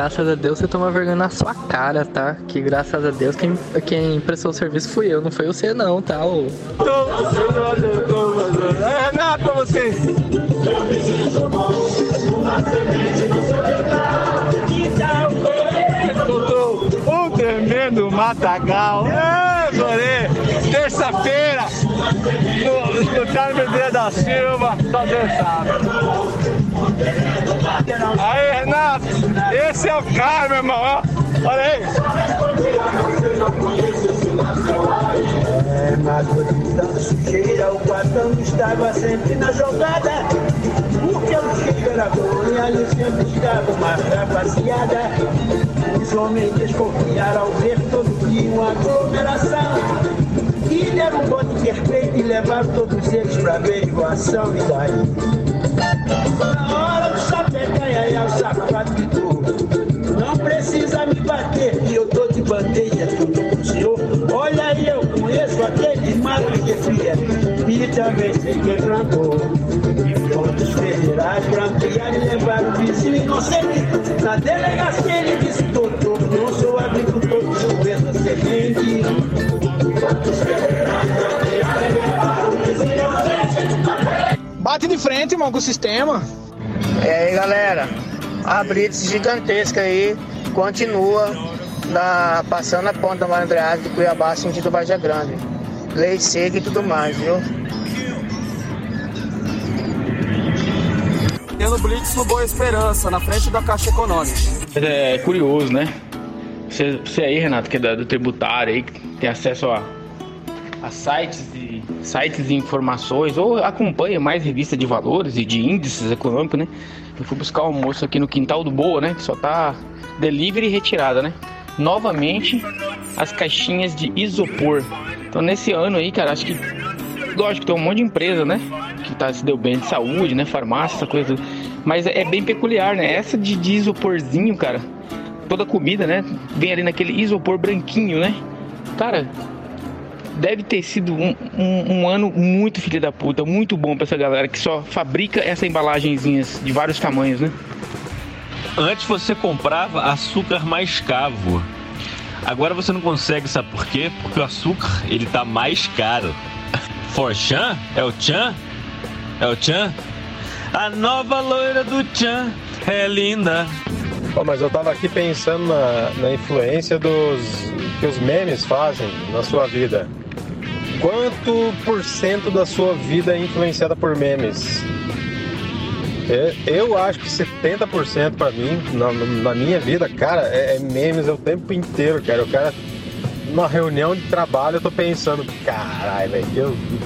Graças a Deus você toma vergonha na sua cara, tá? Que graças a Deus quem, quem prestou o serviço fui eu, não foi você não, tá? Ô. É nada pra você. Um tremendo matagal. Zorê. Terça-feira, no, no Carmen da Silva, só Deus. Aí, Renato, esse é o cara, meu irmão, ó. Olha aí. É, mas sujeira, o quartão estava sempre na jogada. Porque o cheiro era bom e ali sempre estava uma rapaziada. Os homens desconfiaram ao ver todo dia uma aglomeração. E deram um bote perfeito e levaram todos eles pra averiguação e daí. Na hora do sapecanha é o sapato Não precisa me bater, que eu tô de bandeja tudo pro senhor. Olha aí só aqueles matos que cria e também sei quem plantou. E pontos federais pra ampliar e levar o vizinho inocente. Na delegacia ele frente, irmão, com o sistema. E aí, galera, a blitz gigantesca aí continua na, passando a ponta da Malandragem de Cuiabá, sentido Vargem Grande. Lei seca e tudo mais, viu? Tendo Blitz no Boa Esperança, na frente da Caixa Econômica. É curioso, né? Você, você aí, Renato, que é do tributário aí, que tem acesso a, a sites e sites de informações, ou acompanha mais revista de valores e de índices econômicos, né? Eu fui buscar o almoço aqui no quintal do Boa, né? Que só tá delivery e retirada, né? Novamente as caixinhas de isopor. Então nesse ano aí, cara, acho que lógico, tem um monte de empresa, né? Que tá, se deu bem de saúde, né? Farmácia, essa coisa. Mas é, é bem peculiar, né? Essa de, de isoporzinho, cara. Toda comida, né? Vem ali naquele isopor branquinho, né? Cara, deve ter sido um, um, um ano muito filho da puta, muito bom pra essa galera que só fabrica essa embalagenzinhas de vários tamanhos, né? Antes você comprava açúcar mais cavo. Agora você não consegue, sabe por quê? Porque o açúcar, ele tá mais caro. Forchan? É o Chan? É o Chan? A nova loira do Chan é linda. Pô, mas eu tava aqui pensando na, na influência dos que os memes fazem na sua vida. Quanto por cento da sua vida é influenciada por memes? É, Eu acho que 70% pra mim, na, na minha vida, cara, é, é memes o tempo inteiro, cara. O cara, numa reunião de trabalho, eu tô pensando, caralho, velho,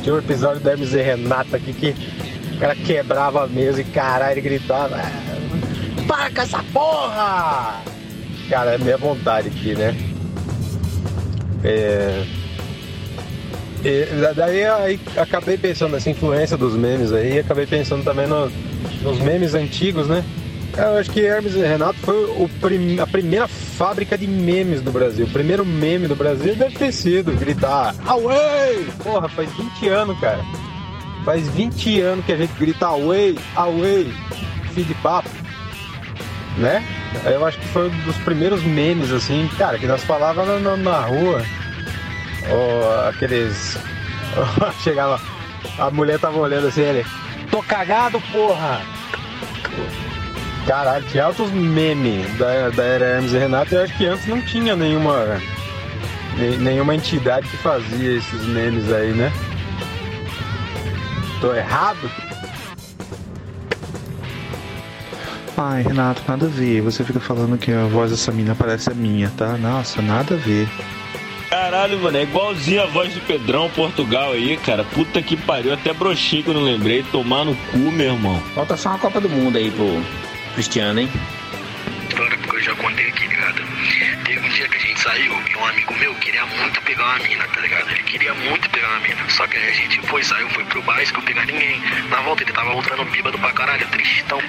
tinha um episódio Hermes e Renato aqui que o cara quebrava a mesa e caralho, ele gritava, "Ah, para com essa porra! Cara, é minha vontade aqui, né? É. E daí aí acabei pensando nessa influência dos memes aí, acabei pensando também no- nos memes antigos, né? Eu acho que Hermes e Renato foi o prim- a primeira fábrica de memes do Brasil. O primeiro meme do Brasil deve ter sido gritar Away! Porra, faz 20 anos, cara. Faz 20 anos que a gente grita Away, Away, fim de papo. Né? Eu acho que foi um dos primeiros memes, assim, cara, que nós falávamos na, na- na rua. Ou aqueles. Chegava. A mulher tava olhando assim, ele. Tô cagado, porra! Caralho, tinha altos memes da, da era Hermes e Renato. Eu acho que antes não tinha nenhuma. ne- nenhuma entidade que fazia esses memes aí, né? Tô errado? Ai, Renato, nada a ver. Você fica falando que a voz dessa mina parece a minha, tá? Nossa, nada a ver. Caralho, mano, é igualzinho a voz do Pedrão Portugal aí, cara. Puta que pariu, até broxinho que eu não lembrei. Tomar no cu, meu irmão. Falta só uma Copa do Mundo aí pro Cristiano, hein? Eu já contei aqui, ligado? Teve um dia que a gente saiu e um amigo meu queria muito pegar uma mina, tá ligado? Ele queria muito pegar uma mina. Só que aí a gente foi, saiu, foi pro bar, não pegar ninguém. Na volta ele tava voltando bêbado pra caralho, tristão.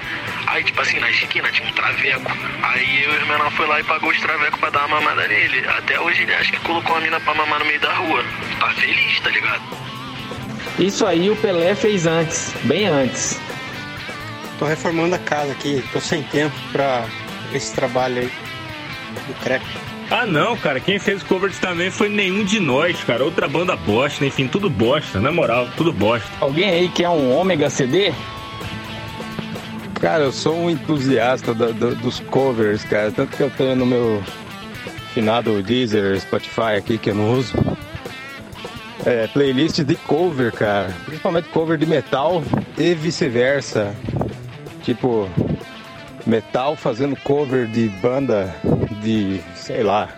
Aí, tipo assim, na esquina tinha um traveco. Aí eu e o menor foi lá e pagou os travecos pra dar uma mamada nele. Até hoje ele acha que colocou a mina pra mamar no meio da rua. Tá feliz, tá ligado? Isso aí o Pelé fez antes, bem antes. Tô reformando a casa aqui, tô sem tempo pra esse trabalho aí do crepe. Ah não, cara, quem fez o cover também foi nenhum de nós, cara. Outra banda bosta, enfim, tudo bosta, na moral, tudo bosta. Alguém aí quer um ômega CD? Cara, eu sou um entusiasta da- da- dos covers, cara. Tanto que eu tenho no meu finado Deezer, Spotify aqui, que eu não uso. É, playlist de cover, cara. Principalmente cover de metal e vice-versa. Tipo, metal fazendo cover de banda de, sei lá,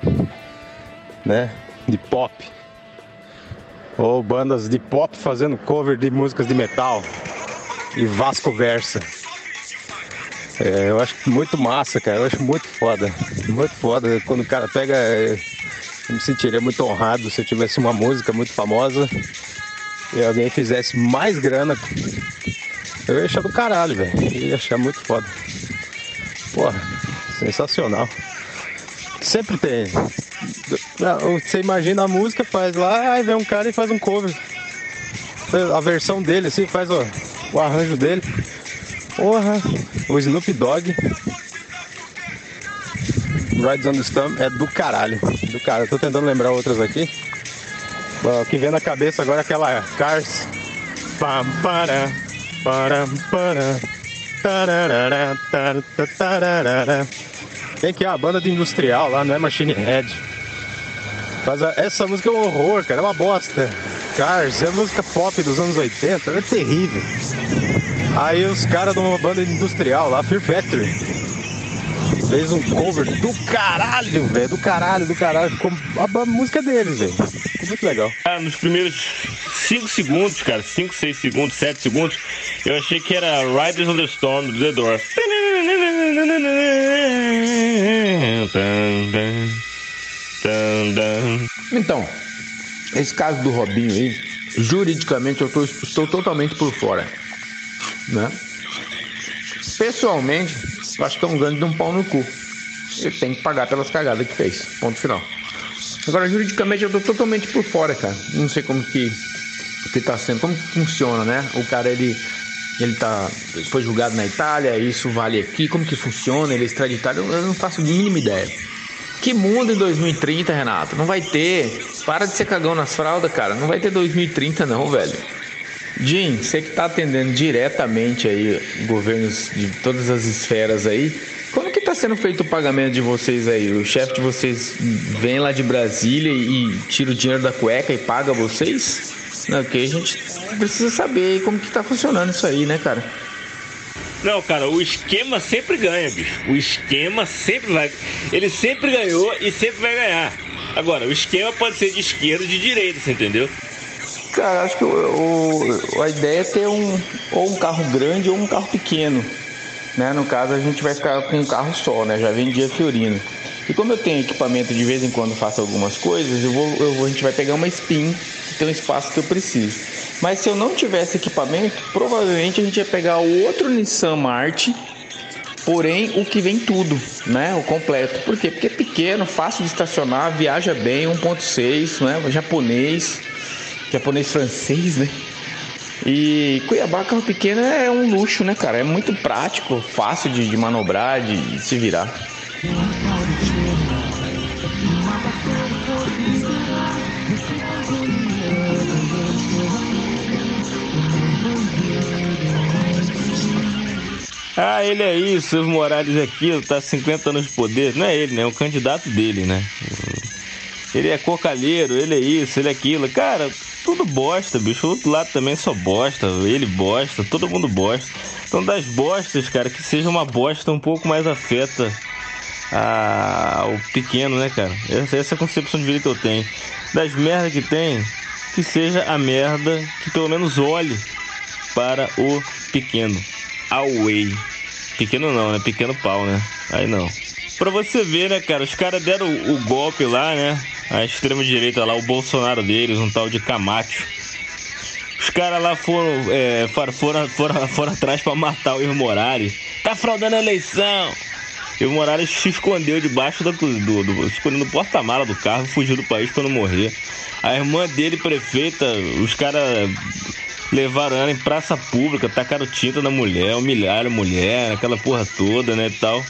né? De pop. Ou bandas de pop fazendo cover de músicas de metal. E Vasco Versa. É, eu acho muito massa, cara. Eu acho muito foda. Muito foda. Quando o cara pega. é, Eu me sentiria muito honrado se eu tivesse uma música muito famosa e alguém fizesse mais grana. Eu ia achar do caralho, velho. Eu ia achar muito foda. Porra, sensacional. Sempre tem Não, Você imagina a música, faz lá, aí vem um cara e faz um cover. A versão dele, assim, faz ó, o arranjo dele. Porra, o Snoop Dogg. Rides on the Storm é do caralho. Do caralho. Tô tentando lembrar outras aqui. O que vem na cabeça agora é aquela Cars. Pam, para, para, para. Que é a banda de industrial lá, não é Machine Head. Mas essa música é um horror, cara, é uma bosta. Cars, é música pop dos anos 80, é terrível. Aí os caras de uma banda industrial lá, Fear Factory, fez um cover do caralho, velho, do caralho, do caralho. Ficou a, música deles, velho. Muito legal. Ah, nos primeiros 5 segundos, cara, 5, 6 segundos, 7 segundos, eu achei que era Riders on the Storm do The Doors. Então, esse caso do Robinho aí, juridicamente eu tô- estou totalmente por fora. Né? Pessoalmente, eu acho que é um grande de um pau no cu. Ele tem que pagar pelas cagadas que fez. Ponto final. Agora, juridicamente, eu tô totalmente por fora, cara. Não sei como que, que tá sendo, como funciona, né? O cara, ele, ele tá, foi julgado na Itália, isso vale aqui, como que funciona, ele é extraditado, eu eu não faço a mínima ideia. Que mundo em 2030, Renato? Não vai ter. Para de ser cagão nas fraldas, cara. Não vai ter 2030 não, velho. Jim, você que tá atendendo diretamente aí governos de todas as esferas aí, como que tá sendo feito o pagamento de vocês aí? O chefe de vocês vem lá de Brasília e tira o dinheiro da cueca e paga vocês? Não, porque a gente precisa saber como que tá funcionando isso aí, né, cara? Não, cara, o esquema sempre ganha, bicho. O esquema sempre vai. Ele sempre ganhou e sempre vai ganhar. Agora, o esquema pode ser de esquerda ou de direita, você entendeu? Cara, acho que o, o- a ideia é ter um, ou um carro grande ou um carro pequeno. Né? No caso, a gente vai ficar com um carro só, né? Já vendia Fiorino. E como eu tenho equipamento de vez em quando faço algumas coisas, eu vou, eu vou- a gente vai pegar uma Spin, tem um espaço que eu preciso. Mas se eu não tivesse equipamento, provavelmente a gente ia pegar o outro Nissan March, porém o que vem tudo, né? O completo. Por quê? Porque é pequeno, fácil de estacionar, viaja bem, 1.6, né? Japonês, japonês francês, né? E Cuiabá carro pequeno é um luxo, né, cara? É muito prático, fácil de, de manobrar, de, de se virar. Ah, ele é isso, Evo Morales é aquilo, tá 50 anos de poder. Não é ele, né? É o candidato dele, né? Ele é cocalheiro, ele é isso, ele é aquilo. Cara, tudo bosta, bicho. O outro lado também só bosta. Ele bosta, todo mundo bosta. Então, das bostas, cara, que seja uma bosta um pouco mais afeta a... o pequeno, né, cara? Essa, essa é a concepção de vida que eu tenho. Das merdas que tem, que seja a merda que pelo menos olhe para o pequeno. Away. Pequeno não, né? Pequeno pau, né? Aí não. Pra você ver, né, cara? Os caras deram o, golpe lá, né? A extrema direita lá, o Bolsonaro deles, um tal de Camacho. Os caras lá foram, é, foram, foram, foram, atrás pra matar o Evo Morales. Tá fraudando a eleição! E o Morales se escondeu debaixo do, do, do escondeu no porta-mala do carro, fugiu do país pra não morrer. A irmã dele, prefeita, os caras levaram ela em praça pública, tacaram tinta na mulher, humilharam a mulher, aquela porra toda, né, e tal.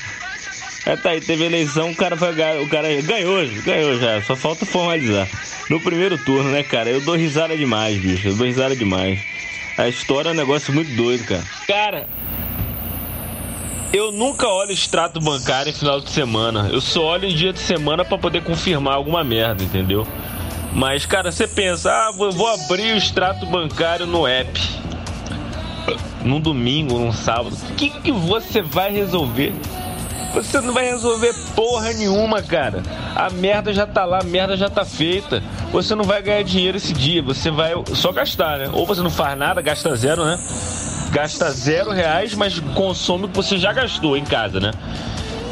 É, tá aí, teve eleição, o cara vai ganhar, o cara ganhou, ganhou já, só falta formalizar. No primeiro turno, né, cara? Eu dou risada demais, bicho, eu dou risada demais. A história é um negócio muito doido, cara. Cara, eu nunca olho extrato bancário em final de semana. Eu só olho em dia de semana pra poder confirmar alguma merda, entendeu? Mas, cara, você pensa, ah, vou abrir o extrato bancário no app. Num domingo, num sábado. O que, que você vai resolver? Você não vai resolver porra nenhuma, cara. A merda já tá lá, a merda já tá feita. Você não vai ganhar dinheiro esse dia, você vai só gastar, né? Ou você não faz nada, gasta zero, né? Gasta zero reais, mas consome o que você já gastou em casa, né?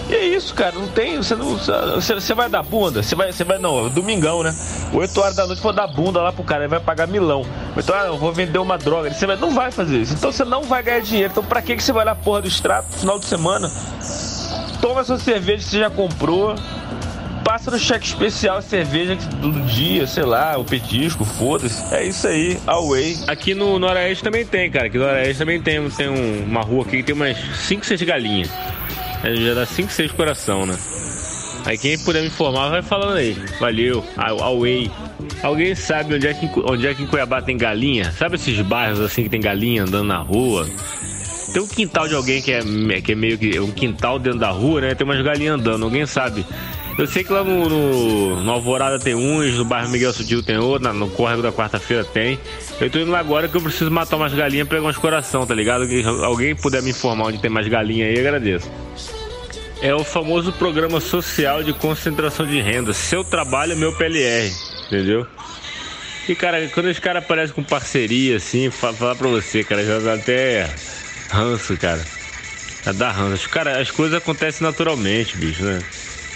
E é isso, cara, não tem. Você, não, você, você vai dar bunda? Você vai, você vai, não, domingão, né? 8 horas da noite for dar bunda lá pro cara, ele vai pagar milão. Então, ah, eu vou vender uma droga. Você vai, não vai fazer isso. Então você não vai ganhar dinheiro. Então pra que, que você vai lá porra do extrato no final de semana? Toma sua cerveja que você já comprou. passa no cheque especial, cerveja todo dia, sei lá, o petisco, foda-se. É isso aí, away. Aqui no Noroeste também tem, cara. Aqui no Noroeste também tem, tem um- uma rua aqui que tem umas 5, 6 galinhas. É, já dá 5, 6 coração, né? Aí quem puder me informar, vai falando aí. Valeu, Aw- away. Alguém sabe onde é, que, onde é que em Cuiabá tem galinha? Sabe esses bairros assim que tem galinha andando na rua? Tem um quintal de alguém que é, que é meio que um quintal dentro da rua, né? Tem umas galinhas andando, alguém sabe. Eu sei que lá no, no, no Alvorada tem uns, no bairro Miguel Sutil tem outro, no córrego da quarta-feira tem. Eu tô indo lá agora que eu preciso matar umas galinhas pra pegar uns coração, tá ligado? Que alguém puder me informar onde tem mais galinha aí, agradeço. É o famoso programa social de concentração de renda. Seu trabalho é meu PLR, entendeu? E cara, quando os caras aparecem com parceria assim, fa- falar pra você, cara, já dá até ranço, cara. Já dá ranço. Cara, as coisas acontecem naturalmente, bicho, né?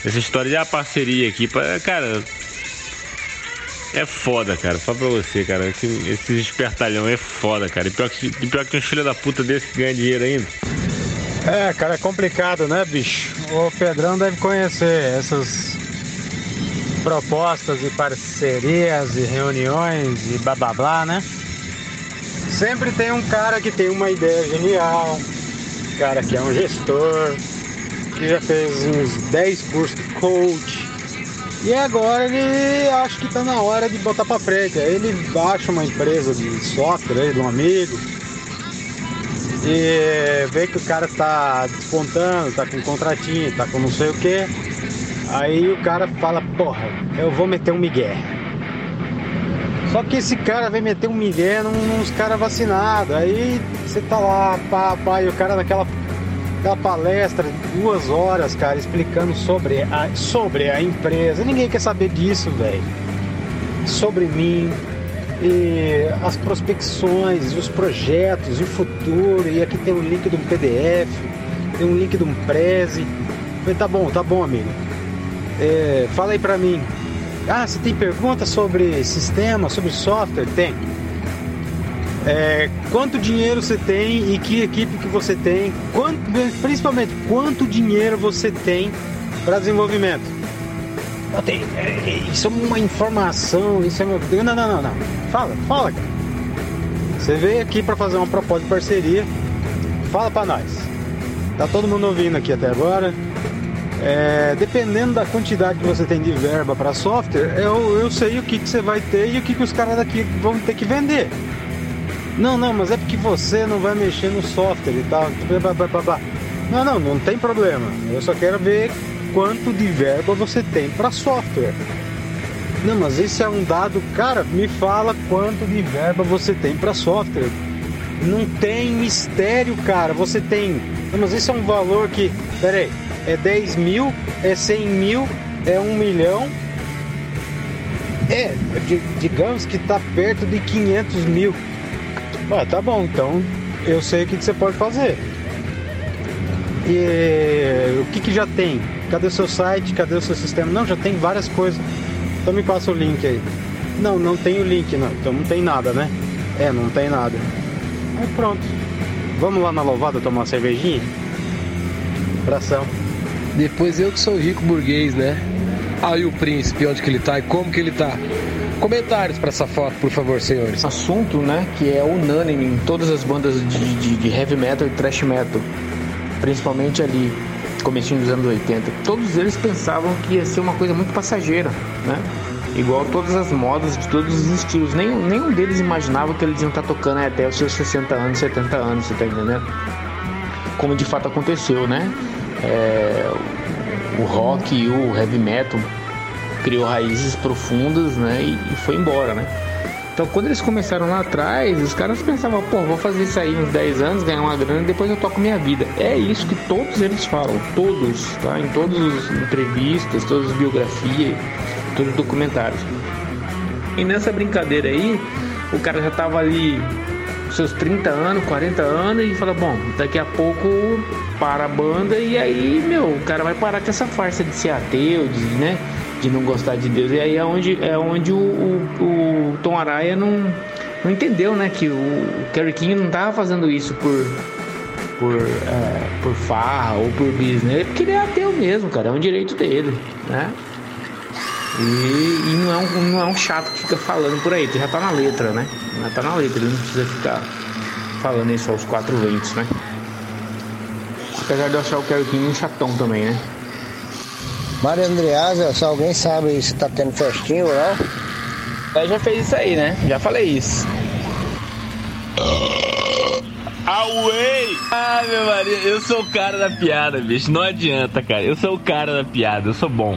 Essa história de a parceria aqui, cara. É foda, cara. Fala pra você, cara. Esse, espertalhão é foda, cara. E pior que, pior que um filho da puta desse que ganha dinheiro ainda. É, cara, é complicado, né, bicho? O Pedrão deve conhecer essas propostas e parcerias e reuniões e blá blá blá, né? Sempre tem um cara que tem uma ideia genial, cara que é um gestor, que já fez uns 10 cursos de coach. E agora ele acha que tá na hora de botar pra frente. Aí ele baixa uma empresa de software aí de um amigo, e vê que o cara tá despontando, tá com contratinho, tá com não sei o que. Aí o cara fala, porra, eu vou meter um migué. Só que esse cara vem meter um migué nos caras vacinados. Aí você tá lá, pá, pá, e o cara naquela, naquela palestra, duas horas, cara, explicando sobre a, sobre a empresa. Ninguém quer saber disso, velho. Sobre mim, e as prospecções, os projetos, o futuro, e aqui tem um link de um PDF, tem um link de um Prezi. Falei, tá bom, tá bom, amigo. É, fala aí pra mim. Ah, você tem pergunta sobre sistema, sobre software? Tem. É, quanto dinheiro você tem e que equipe que você tem? Quanto, principalmente, quanto dinheiro você tem para desenvolvimento? É, é, isso é uma informação, isso é uma... Não, não, não, não. Fala, fala. Você veio aqui para fazer uma proposta de parceria. Fala para nós. Tá todo mundo ouvindo aqui até agora. É, dependendo da quantidade que você tem de verba para software, eu, eu sei o que, que você vai ter e o que, que os caras daqui vão ter que vender. Não, não, mas é porque você não vai mexer no software e tal. Não, não, não tem problema. Eu só quero ver quanto de verba você tem para software. Não, mas esse é um dado, cara, me fala quanto de verba você tem para software. Não tem mistério, cara. Você tem. Não, mas esse é um valor que. Pera aí. É 10 mil, é 100 mil, é 1 milhão. É, di- digamos que tá perto de 500 mil. Ah, tá bom, então eu sei o que, que você pode fazer. E o que, que já tem? Cadê o seu site? Cadê o seu sistema? Não, já tem várias coisas. Então me passa o link aí. Não, não tem o link, não. Então não tem nada, né? É, não tem nada. Aí pronto. Vamos lá na louvada tomar uma cervejinha? Abração. Depois eu que sou rico burguês, né? Aí o príncipe, onde que ele tá e como que ele tá? Comentários para essa foto, por favor, senhores. Assunto, né, que é unânime em todas as bandas de, de- de heavy metal e thrash metal, principalmente ali, comecinho dos anos 80. Todos eles pensavam que ia ser uma coisa muito passageira, né? Igual todas as modas de todos os estilos. Nenhum, nenhum deles imaginava que eles iam estar tocando aí até os seus 60 anos, 70 anos, você tá entendendo? Como de fato aconteceu, né? É, o rock e o heavy metal criou raízes profundas, né? E, e foi embora, né? Então, quando eles começaram lá atrás, os caras pensavam, pô, vou fazer isso aí uns 10 anos, ganhar uma grana e depois eu toco minha vida. É isso que todos eles falam, todos, tá? Em todas as entrevistas, todas as biografias, todos os documentários. E nessa brincadeira aí, o cara já tava ali seus 30 anos, 40 anos e fala, bom, daqui a pouco para a banda e aí, meu, o cara vai parar com essa farsa de ser ateu, de, né, de não gostar de Deus. E aí é onde, é onde o, o, o Tom Araya não, não entendeu, né, que o, Kerry King não tava fazendo isso por por, é, por farra ou por business, porque ele é ateu mesmo, cara, é um direito dele, né? E, e não, é um, não é um chato que fica falando por aí, já tá na letra, né? Já tá na letra, ele não precisa ficar falando isso aos quatro ventos, né? Apesar de eu achar o Kerry King um chatão também, né? Mário Andreasa, se alguém sabe se tá tendo festinha ou não? Ela já fez isso aí, né? Já falei isso. Away! Ah, meu marido, eu sou o cara da piada, bicho. Não adianta, cara. Eu sou o cara da piada, eu sou bom.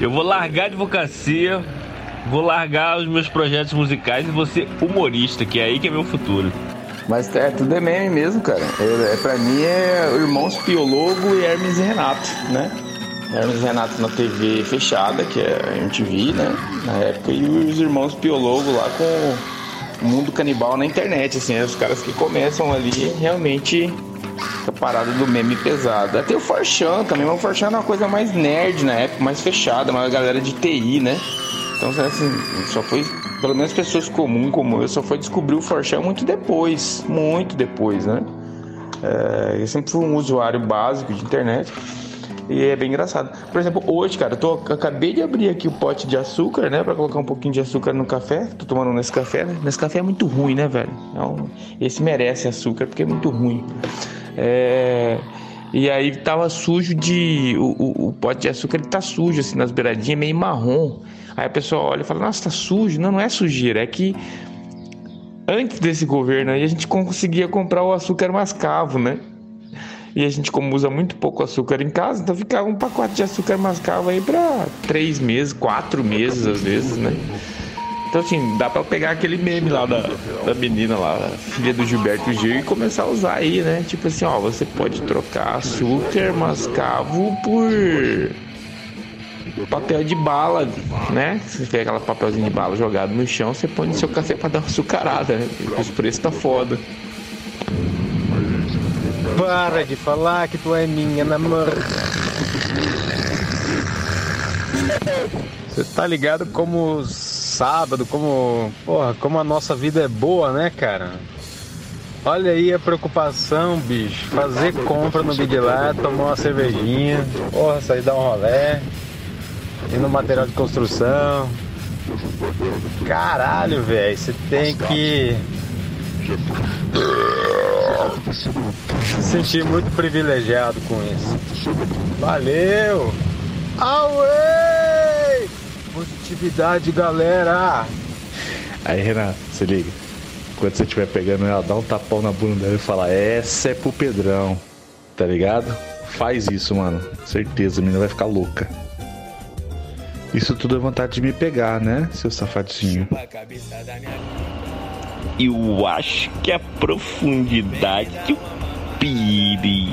Eu vou largar a advocacia, vou largar os meus projetos musicais e vou ser humorista, que é aí que é meu futuro. Mas é, tudo é meme mesmo, cara. É, é, pra mim é Irmãos Piologo e Hermes e Renato, né? Hermes Renato na TV fechada, que é a MTV, né? Na época, e os Irmãos Piologo lá com o mundo canibal na internet, assim, os caras que começam ali realmente a parada do meme pesado. Até o Forchan também, mas o Forchan é uma coisa mais nerd na época, mais fechada, mais galera de TI, né? Então, assim, só foi, pelo menos pessoas comuns como eu, só foi descobrir o Forchan muito depois, muito depois, né? É, eu sempre fui um usuário básico de internet. E é bem engraçado. Por exemplo, hoje, cara, eu tô, acabei de abrir aqui o pote de açúcar, né? Pra colocar um pouquinho de açúcar no café. Tô tomando nesse café, né? Nesse café é muito ruim, né, velho? Então, esse merece açúcar porque é muito ruim. É... E aí tava sujo de. O, o, o, pote de açúcar ele tá sujo, assim, nas beiradinhas, meio marrom. Aí a pessoa olha e fala, nossa, tá sujo. Não, não é sujeira, é que antes desse governo aí a gente conseguia comprar o açúcar mascavo, né? E a gente, como usa muito pouco açúcar em casa, então ficava um pacote de açúcar mascavo aí pra três meses, quatro meses às vezes, né? Então, assim, dá pra pegar aquele meme lá da, da menina lá, filha do Gilberto Gil, e começar a usar aí, né? Tipo assim, ó, você pode trocar açúcar mascavo por papel de bala, né? Você pega aquela papelzinho de bala jogado no chão, você põe no seu café pra dar uma açucarada, né? Os preços tá foda. Para de falar que tu é minha namorada. Você tá ligado como sábado, como, porra, como a nossa vida é boa, né, cara? Olha aí a preocupação, bicho. Fazer compra no Big lá, tomar uma cervejinha, porra, sair dar um rolé, ir no material de construção. Caralho, velho, você tem que se sentir muito privilegiado com isso. Valeu! Away! Positividade, galera! Aí, Renato, se liga. Quando você estiver pegando ela, dá um tapão na bunda dela e fala: Essa é pro Pedrão, tá ligado? Faz isso, mano. Certeza, a menina vai ficar louca. Isso tudo é vontade de me pegar, né, seu safadinho? Eu acho que a profundidade do pires.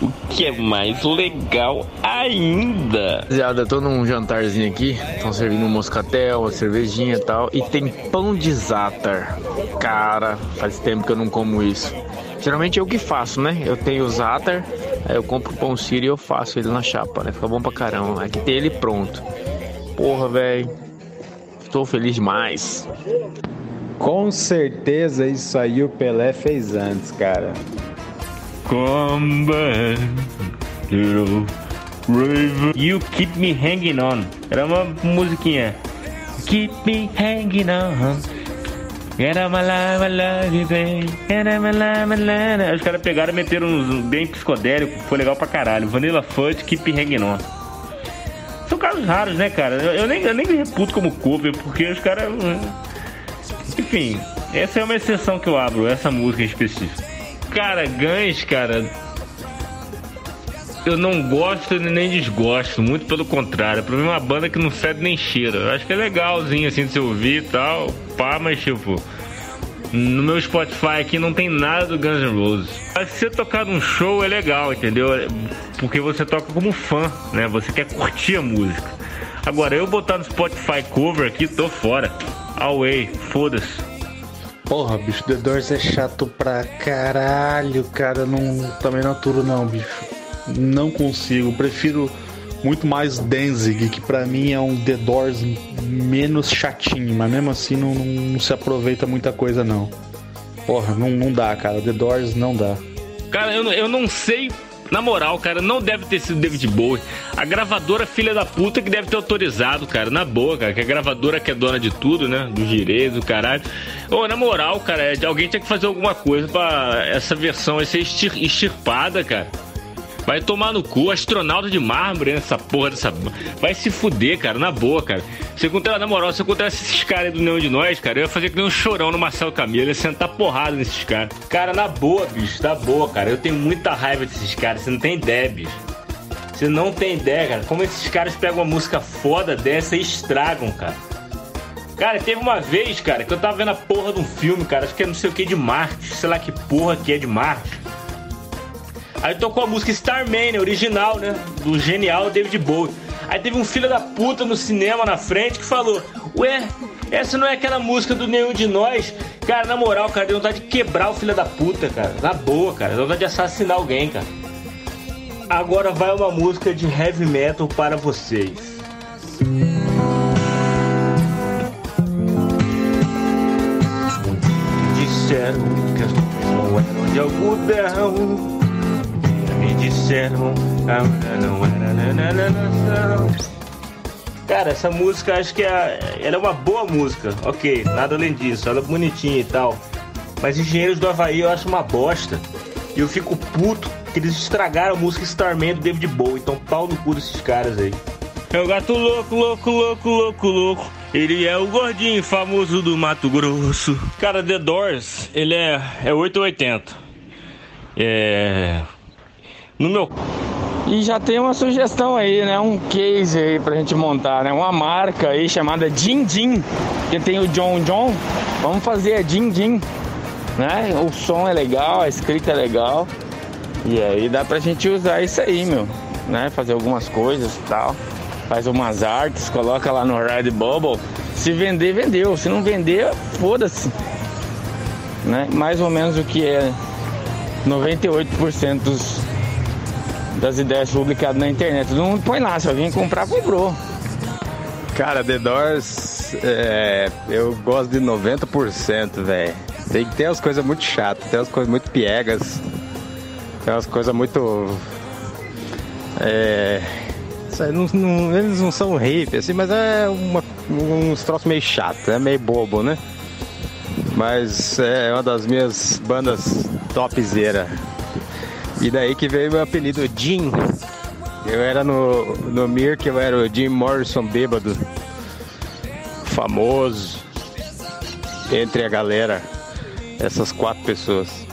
O que é mais legal ainda. Rapaziada, tô num jantarzinho aqui. Estão servindo um moscatel, uma cervejinha e tal. E tem pão de zátar. Cara, faz tempo que eu não como isso. Geralmente eu que faço, né? Eu tenho o zátar, aí eu compro o pão sírio e eu faço ele na chapa, né? Fica bom pra caramba. Aqui tem ele pronto. Porra, velho. Estou feliz demais. Com certeza isso aí o Pelé fez antes, cara. Come back, little raven. You keep me hanging on. Era uma musiquinha. Keep me hanging on. Era my life, baby. Era my life, my life. Os caras pegaram e meteram uns bem psicodélico. Foi legal pra caralho. Vanilla Fudge, Keep me hanging on. São casos raros, né, cara? Eu, eu nem, eu nem me reputo como cover, porque os caras. Enfim, essa é uma exceção que eu abro, essa música em específico. Cara, Guns, cara. Eu não gosto nem desgosto, muito pelo contrário. Pra mim é uma banda que não fede nem cheira. Eu acho que é legalzinho assim de se ouvir e tal, pá, mas tipo. No meu Spotify aqui não tem nada do Guns N' Roses. Mas se você tocar num show é legal, entendeu? Porque você toca como fã, né? Você quer curtir a música. Agora, eu botar no Spotify cover aqui, tô fora. Away, foda-se. Porra, bicho, The Doors é chato pra caralho, cara. Não, também não aturo não, bicho. Não consigo. Prefiro muito mais Danzig, que pra mim é um The Doors menos chatinho, mas mesmo assim não, não, não se aproveita muita coisa não. Porra, não, não dá, cara. The Doors não dá. Cara, eu, eu não sei Na moral, cara, não deve ter sido David Bowie. A gravadora filha da puta que deve ter autorizado, cara. Na boa, cara. Que a gravadora que é dona de tudo, né? Dos direitos, do caralho. Ô, na moral, cara, é, alguém tinha que fazer alguma coisa pra essa versão ser extir- extirpada, cara. Vai tomar no cu, astronauta de mármore nessa porra dessa. Vai se fuder, cara, na boa, cara. Se encontrar, na moral, se encontrasse esses caras do Neon de Nós, cara, eu ia fazer que nem um chorão no Marcelo Camilo, ia sentar porrada nesses caras. Cara, na boa, bicho, na boa, cara. Eu tenho muita raiva desses caras, você não tem ideia, bicho. Você não tem ideia, cara. Como esses caras pegam uma música foda dessa e estragam, cara. Cara, teve uma vez, cara, que eu tava vendo a porra de um filme, cara, acho que é não sei o que de Marte, sei lá que porra que é de Marte. Aí tocou a música Starman, né, original, né? Do genial David Bowie. Aí teve um filho da puta no cinema na frente que falou: Ué, essa não é aquela música do Nenhum de Nós? Cara, na moral, cara, deu vontade de quebrar o filho da puta, cara. Na boa, cara. Deu vontade de assassinar alguém, cara. Agora vai uma música de heavy metal para vocês. Disseram que as não eram de algodão. Disseram. Cara, essa música acho que é, ela é uma boa música. Ok, nada além disso. Ela é bonitinha e tal. Mas Engenheiros do Havaí eu acho uma bosta. E eu fico puto que eles estragaram a música Starman do David Bowie. Então pau no cu desses caras aí. É o gato louco, louco, louco, louco, louco. Ele é o gordinho famoso do Mato Grosso. Cara, The Doors, ele é, é 880. É. No meu. E já tem uma sugestão aí, né? Um case aí pra gente montar, né? Uma marca aí chamada Din Din, que tem o John John. Vamos fazer a Din Din, né? O som é legal, a escrita é legal. E aí dá pra gente usar isso aí, meu, né? Fazer algumas coisas e tal. Faz umas artes, coloca lá no Redbubble. Se vender, vendeu. Se não vender, foda-se. Né? Mais ou menos o que é 98% dos, das ideias publicadas na internet. Todo mundo põe lá, se alguém comprar, comprou. Cara, The Doors, é, eu gosto de 90%, velho. Tem que ter umas coisas muito chatas, tem umas coisas muito piegas, tem umas coisas muito. É, não- não- eles não são hip, assim, mas é uma, uns troços meio chato, é meio bobo, né? Mas é uma das minhas bandas topzera. E daí que veio meu apelido Jim. Eu era no, no Mir que eu era o Jim Morrison bêbado. Famoso. Entre a galera. Essas quatro pessoas.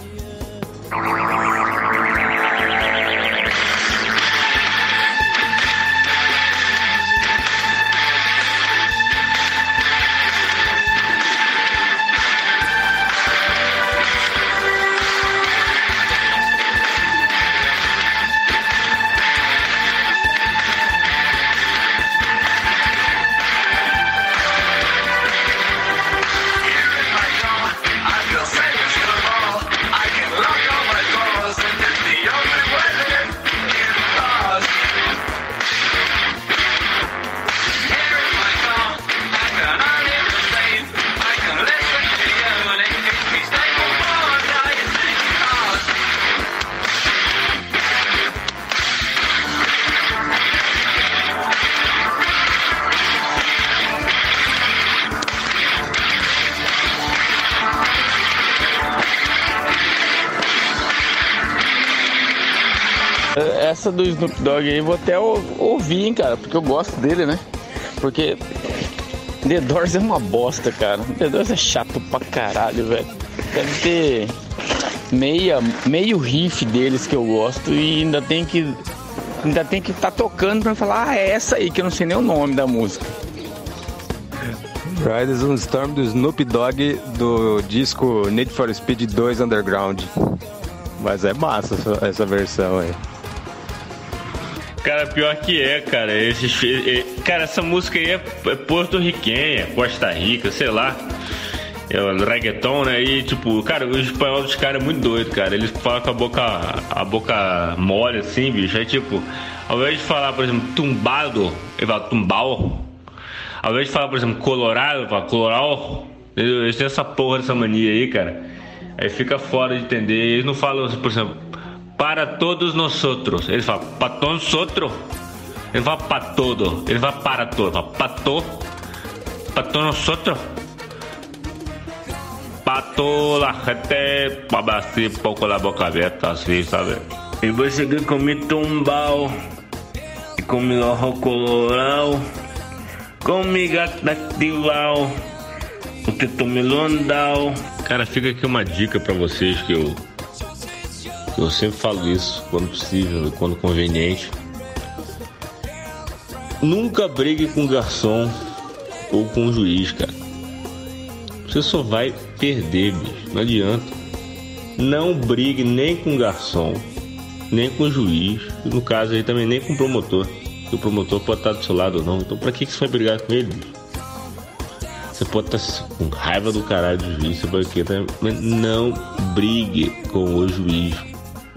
Essa do Snoop Dogg aí, vou até ou- ouvir, hein, cara, porque eu gosto dele, né? Porque The Doors é uma bosta, cara. The Doors é chato pra caralho, velho. Deve ter meia, meio riff deles que eu gosto e ainda tem que ainda tem que estar tocando pra falar, ah, é essa aí, que eu não sei nem o nome da música. Riders on Storm do Snoop Dogg do disco Need for Speed 2 Underground. Mas é massa essa versão aí. Cara, pior que é, cara. Esses, é- é- cara, essa música aí é, é porto-riquenha, Costa Rica, sei lá. É o reggaeton, né? E tipo, cara, o espanhol dos caras é muito doido, cara. Eles falam com a boca, a boca mole, assim, bicho. Aí tipo, ao invés de falar, por exemplo, tumbado, ele fala tumbal. Ao invés de falar, por exemplo, colorado, ele fala coloral. Eles têm essa porra dessa mania aí, cara. Aí fica fora de entender. Eles não falam, por exemplo, para todos nós outros. Ele fala, para todos outros. Ele fala para todo. Ele fala para todo. Fala, para todo. Para todos nós outros. Para toda a gente. Para assim, pouco da boca aberta, assim, sabe? E vou seguir com mi tumbao. E com mi ojo colorado. Com mi gata activado. O teto melondal. Cara, fica aqui uma dica para vocês que eu eu sempre falo isso quando possível, quando conveniente. Nunca brigue com garçom ou com juiz, cara. Você só vai perder, bicho. Não adianta. Não brigue nem com garçom, nem com juiz. No caso aí também nem com promotor. O promotor pode estar do seu lado ou não. Então pra que, que você vai brigar com ele? Você pode estar com raiva do caralho do juiz, você pode querer, mas não brigue com o juiz.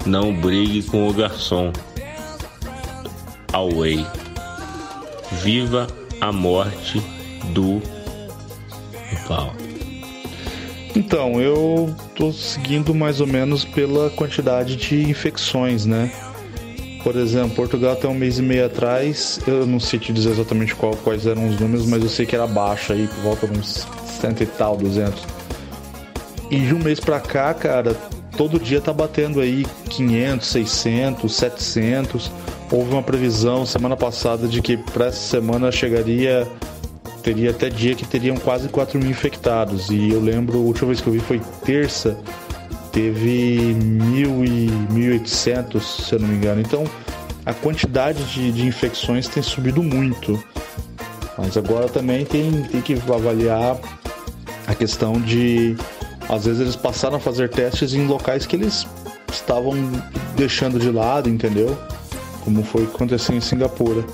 Não brigue com o garçom. Away. Viva a morte do pau. Então, eu tô seguindo mais ou menos pela quantidade de infecções, né? Por exemplo, Portugal até um mês e meio atrás, eu não sei te dizer exatamente qual, quais eram os números, mas eu sei que era baixo aí, por volta de uns 100 e tal, 200. E de um mês pra cá, cara, todo dia tá batendo aí 500, 600, 700. Houve uma previsão semana passada de que para essa semana chegaria teria até dia que teriam quase 4 mil infectados. E eu lembro, a última vez que eu vi foi terça, teve 1.000 e 1.800, se eu não me engano. Então, a quantidade de, de infecções tem subido muito. Mas agora também tem, tem que avaliar a questão de. Às vezes eles passaram a fazer testes em locais que eles estavam deixando de lado, entendeu? Como foi acontecer em Singapura.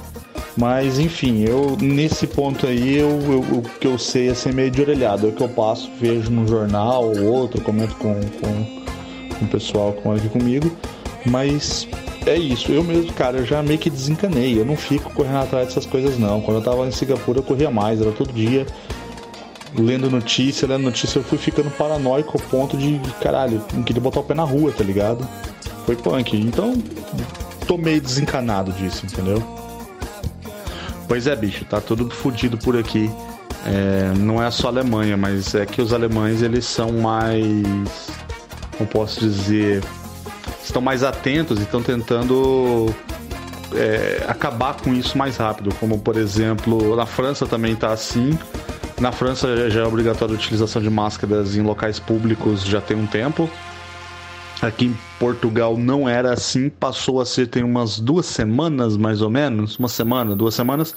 Mas enfim, eu nesse ponto aí eu, eu, o que eu sei é ser meio de orelhado. É o que eu passo, vejo no jornal ou outro, comento com, com, com o pessoal que mora aqui comigo. Mas é isso, eu mesmo, cara, eu já meio que desencanei. Eu não fico correndo atrás dessas coisas, não. Quando eu tava em Singapura, eu corria mais, era todo dia lendo notícia, lendo notícia, eu fui ficando paranoico ao ponto de, caralho, não queria botar o pé na rua, tá ligado? Foi punk. Então, tô meio desencanado disso, entendeu? Pois é, bicho, tá tudo fodido por aqui. É, não é só Alemanha, mas é que os alemães eles são mais, como posso dizer, estão mais atentos e estão tentando é, acabar com isso mais rápido. Como por exemplo, na França também tá assim. Na França já é obrigatória a utilização de máscaras em locais públicos já tem um tempo. Aqui em Portugal não era assim, passou a ser tem umas duas semanas mais ou menos, uma semana, duas semanas,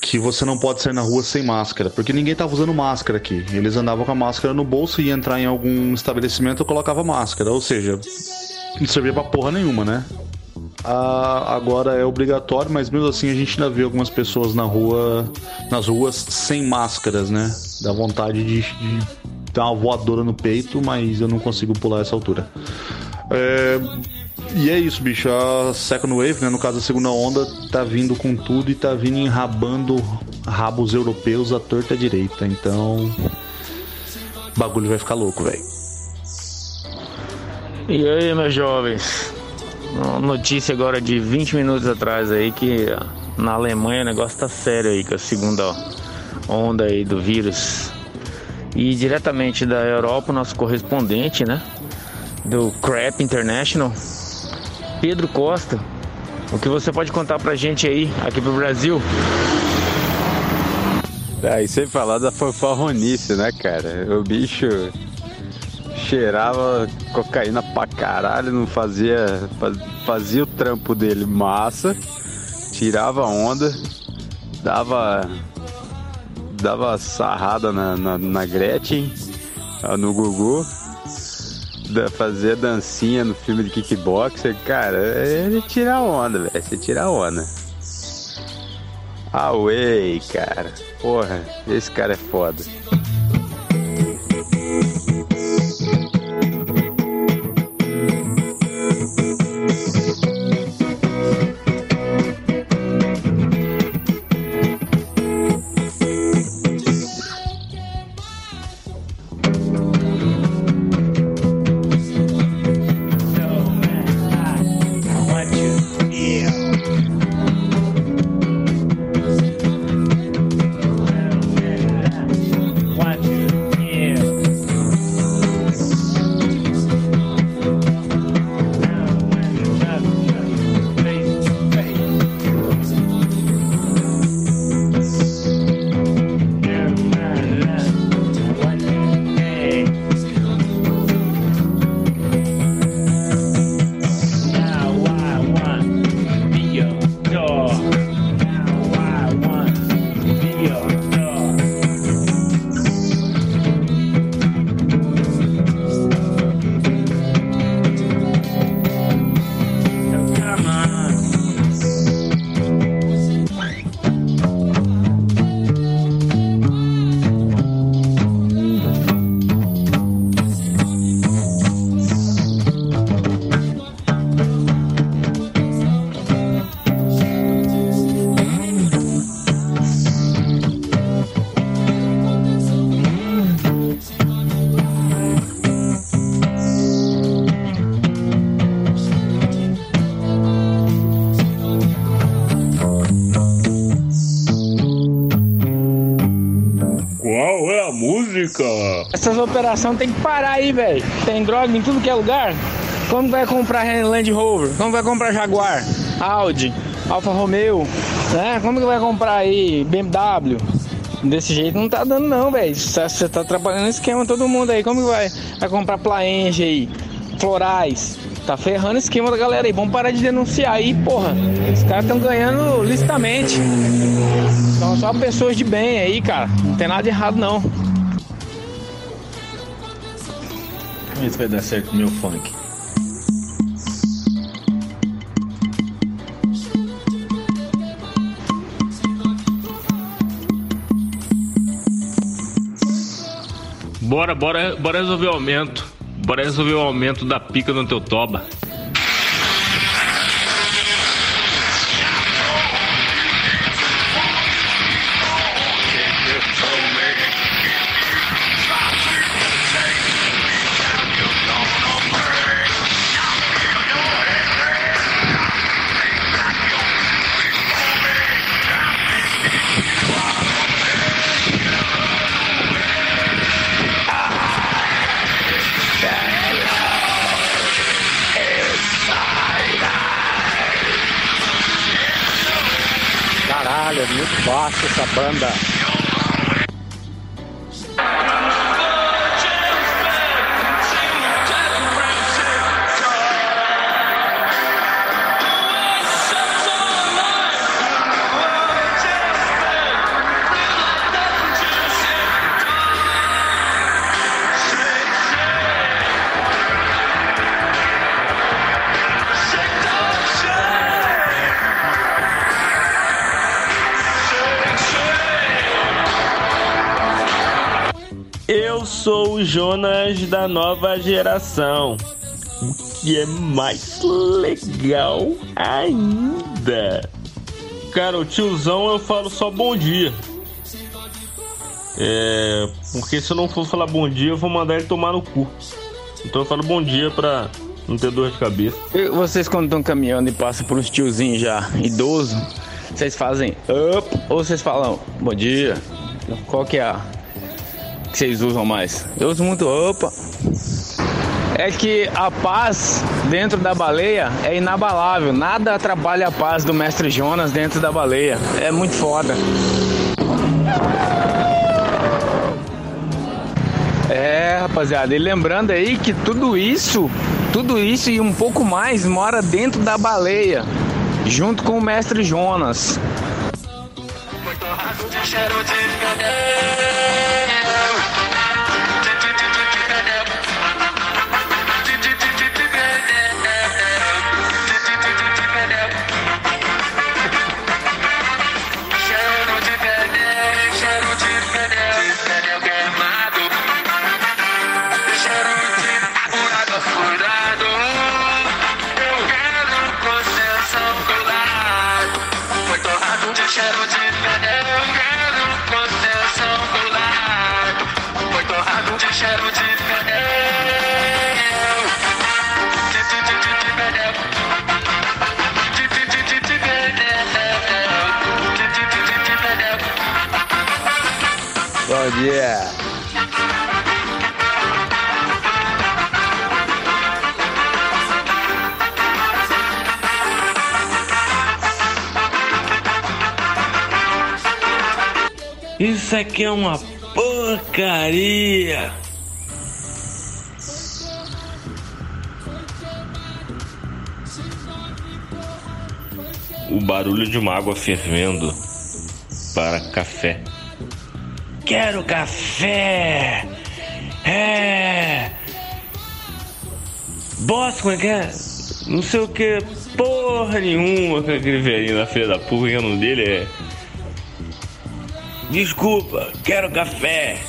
que você não pode sair na rua sem máscara, porque ninguém tava usando máscara aqui. Eles andavam com a máscara no bolso e entrar em algum estabelecimento colocava máscara, ou seja, não servia pra porra nenhuma, né? Ah, agora é obrigatório, mas mesmo assim a gente ainda vê algumas pessoas na rua, nas ruas sem máscaras, né? Dá vontade de, de dar uma voadora no peito, mas eu não consigo pular essa altura. É, e é isso, bicho. A Second Wave, né, no caso a segunda onda, tá vindo com tudo e tá vindo enrabando rabos europeus à torta direita. Então, o bagulho vai ficar louco, velho. E aí, meus jovens? Notícia agora de 20 minutos atrás aí que na Alemanha o negócio tá sério aí com a segunda onda aí do vírus. E diretamente da Europa, nosso correspondente, né? Do Crap International, Pedro Costa. O que você pode contar pra gente aí, aqui pro Brasil? Aí sem falar da fanfarronice, né, cara? O bicho cheirava cocaína pra caralho, não fazia. faz- fazia o trampo dele massa, tirava onda, dava. dava sarrada na, na, na Gretchen, ah, no Gugu, da- fazia dancinha no filme de kickboxer, cara, ele tira onda, velho, você tira onda. Away, cara. Porra, esse cara é foda. Essas operações tem que parar aí, velho. Tem droga em tudo que é lugar. Como vai comprar Land Rover? Como vai comprar Jaguar? Audi? Alfa Romeo? Né? Como que vai comprar aí BMW? Desse jeito não tá dando não, velho. Você tá atrapalhando o esquema todo mundo aí. Como que vai, vai comprar Plaenge aí? Florais? Tá ferrando o esquema da galera aí. Vamos parar de denunciar aí, porra. Os caras estão ganhando licitamente. São só pessoas de bem aí, cara. Não tem nada de errado não. Se vai dar certo o meu funk. Bora, bora, bora resolver o aumento. Bora resolver o aumento da pica no teu toba. Essa banda. Da nova geração. O que é mais legal ainda. Cara, o tiozão eu falo só bom dia. É. Porque se eu não for falar bom dia, eu vou mandar ele tomar no cu. Então eu falo bom dia pra não ter dor de cabeça. E Vocês quando estão caminhando e passam por uns tiozinhos já idosos, vocês fazem up ou vocês falam bom dia? Qual que é a que vocês usam mais? Eu uso muito opa. É que a paz dentro da baleia é inabalável. Nada atrapalha a paz do mestre Jonas dentro da baleia. É muito foda. É, rapaziada, e lembrando aí que tudo isso, tudo isso e um pouco mais mora dentro da baleia, junto com o mestre Jonas. Dia. Isso aqui é uma porcaria. O barulho de uma água fervendo para café. Quero café! É! Boss, como é que é? Não sei o que, porra nenhuma com aquele velhinho na feira da porra, que o nome dele é. Desculpa, quero café.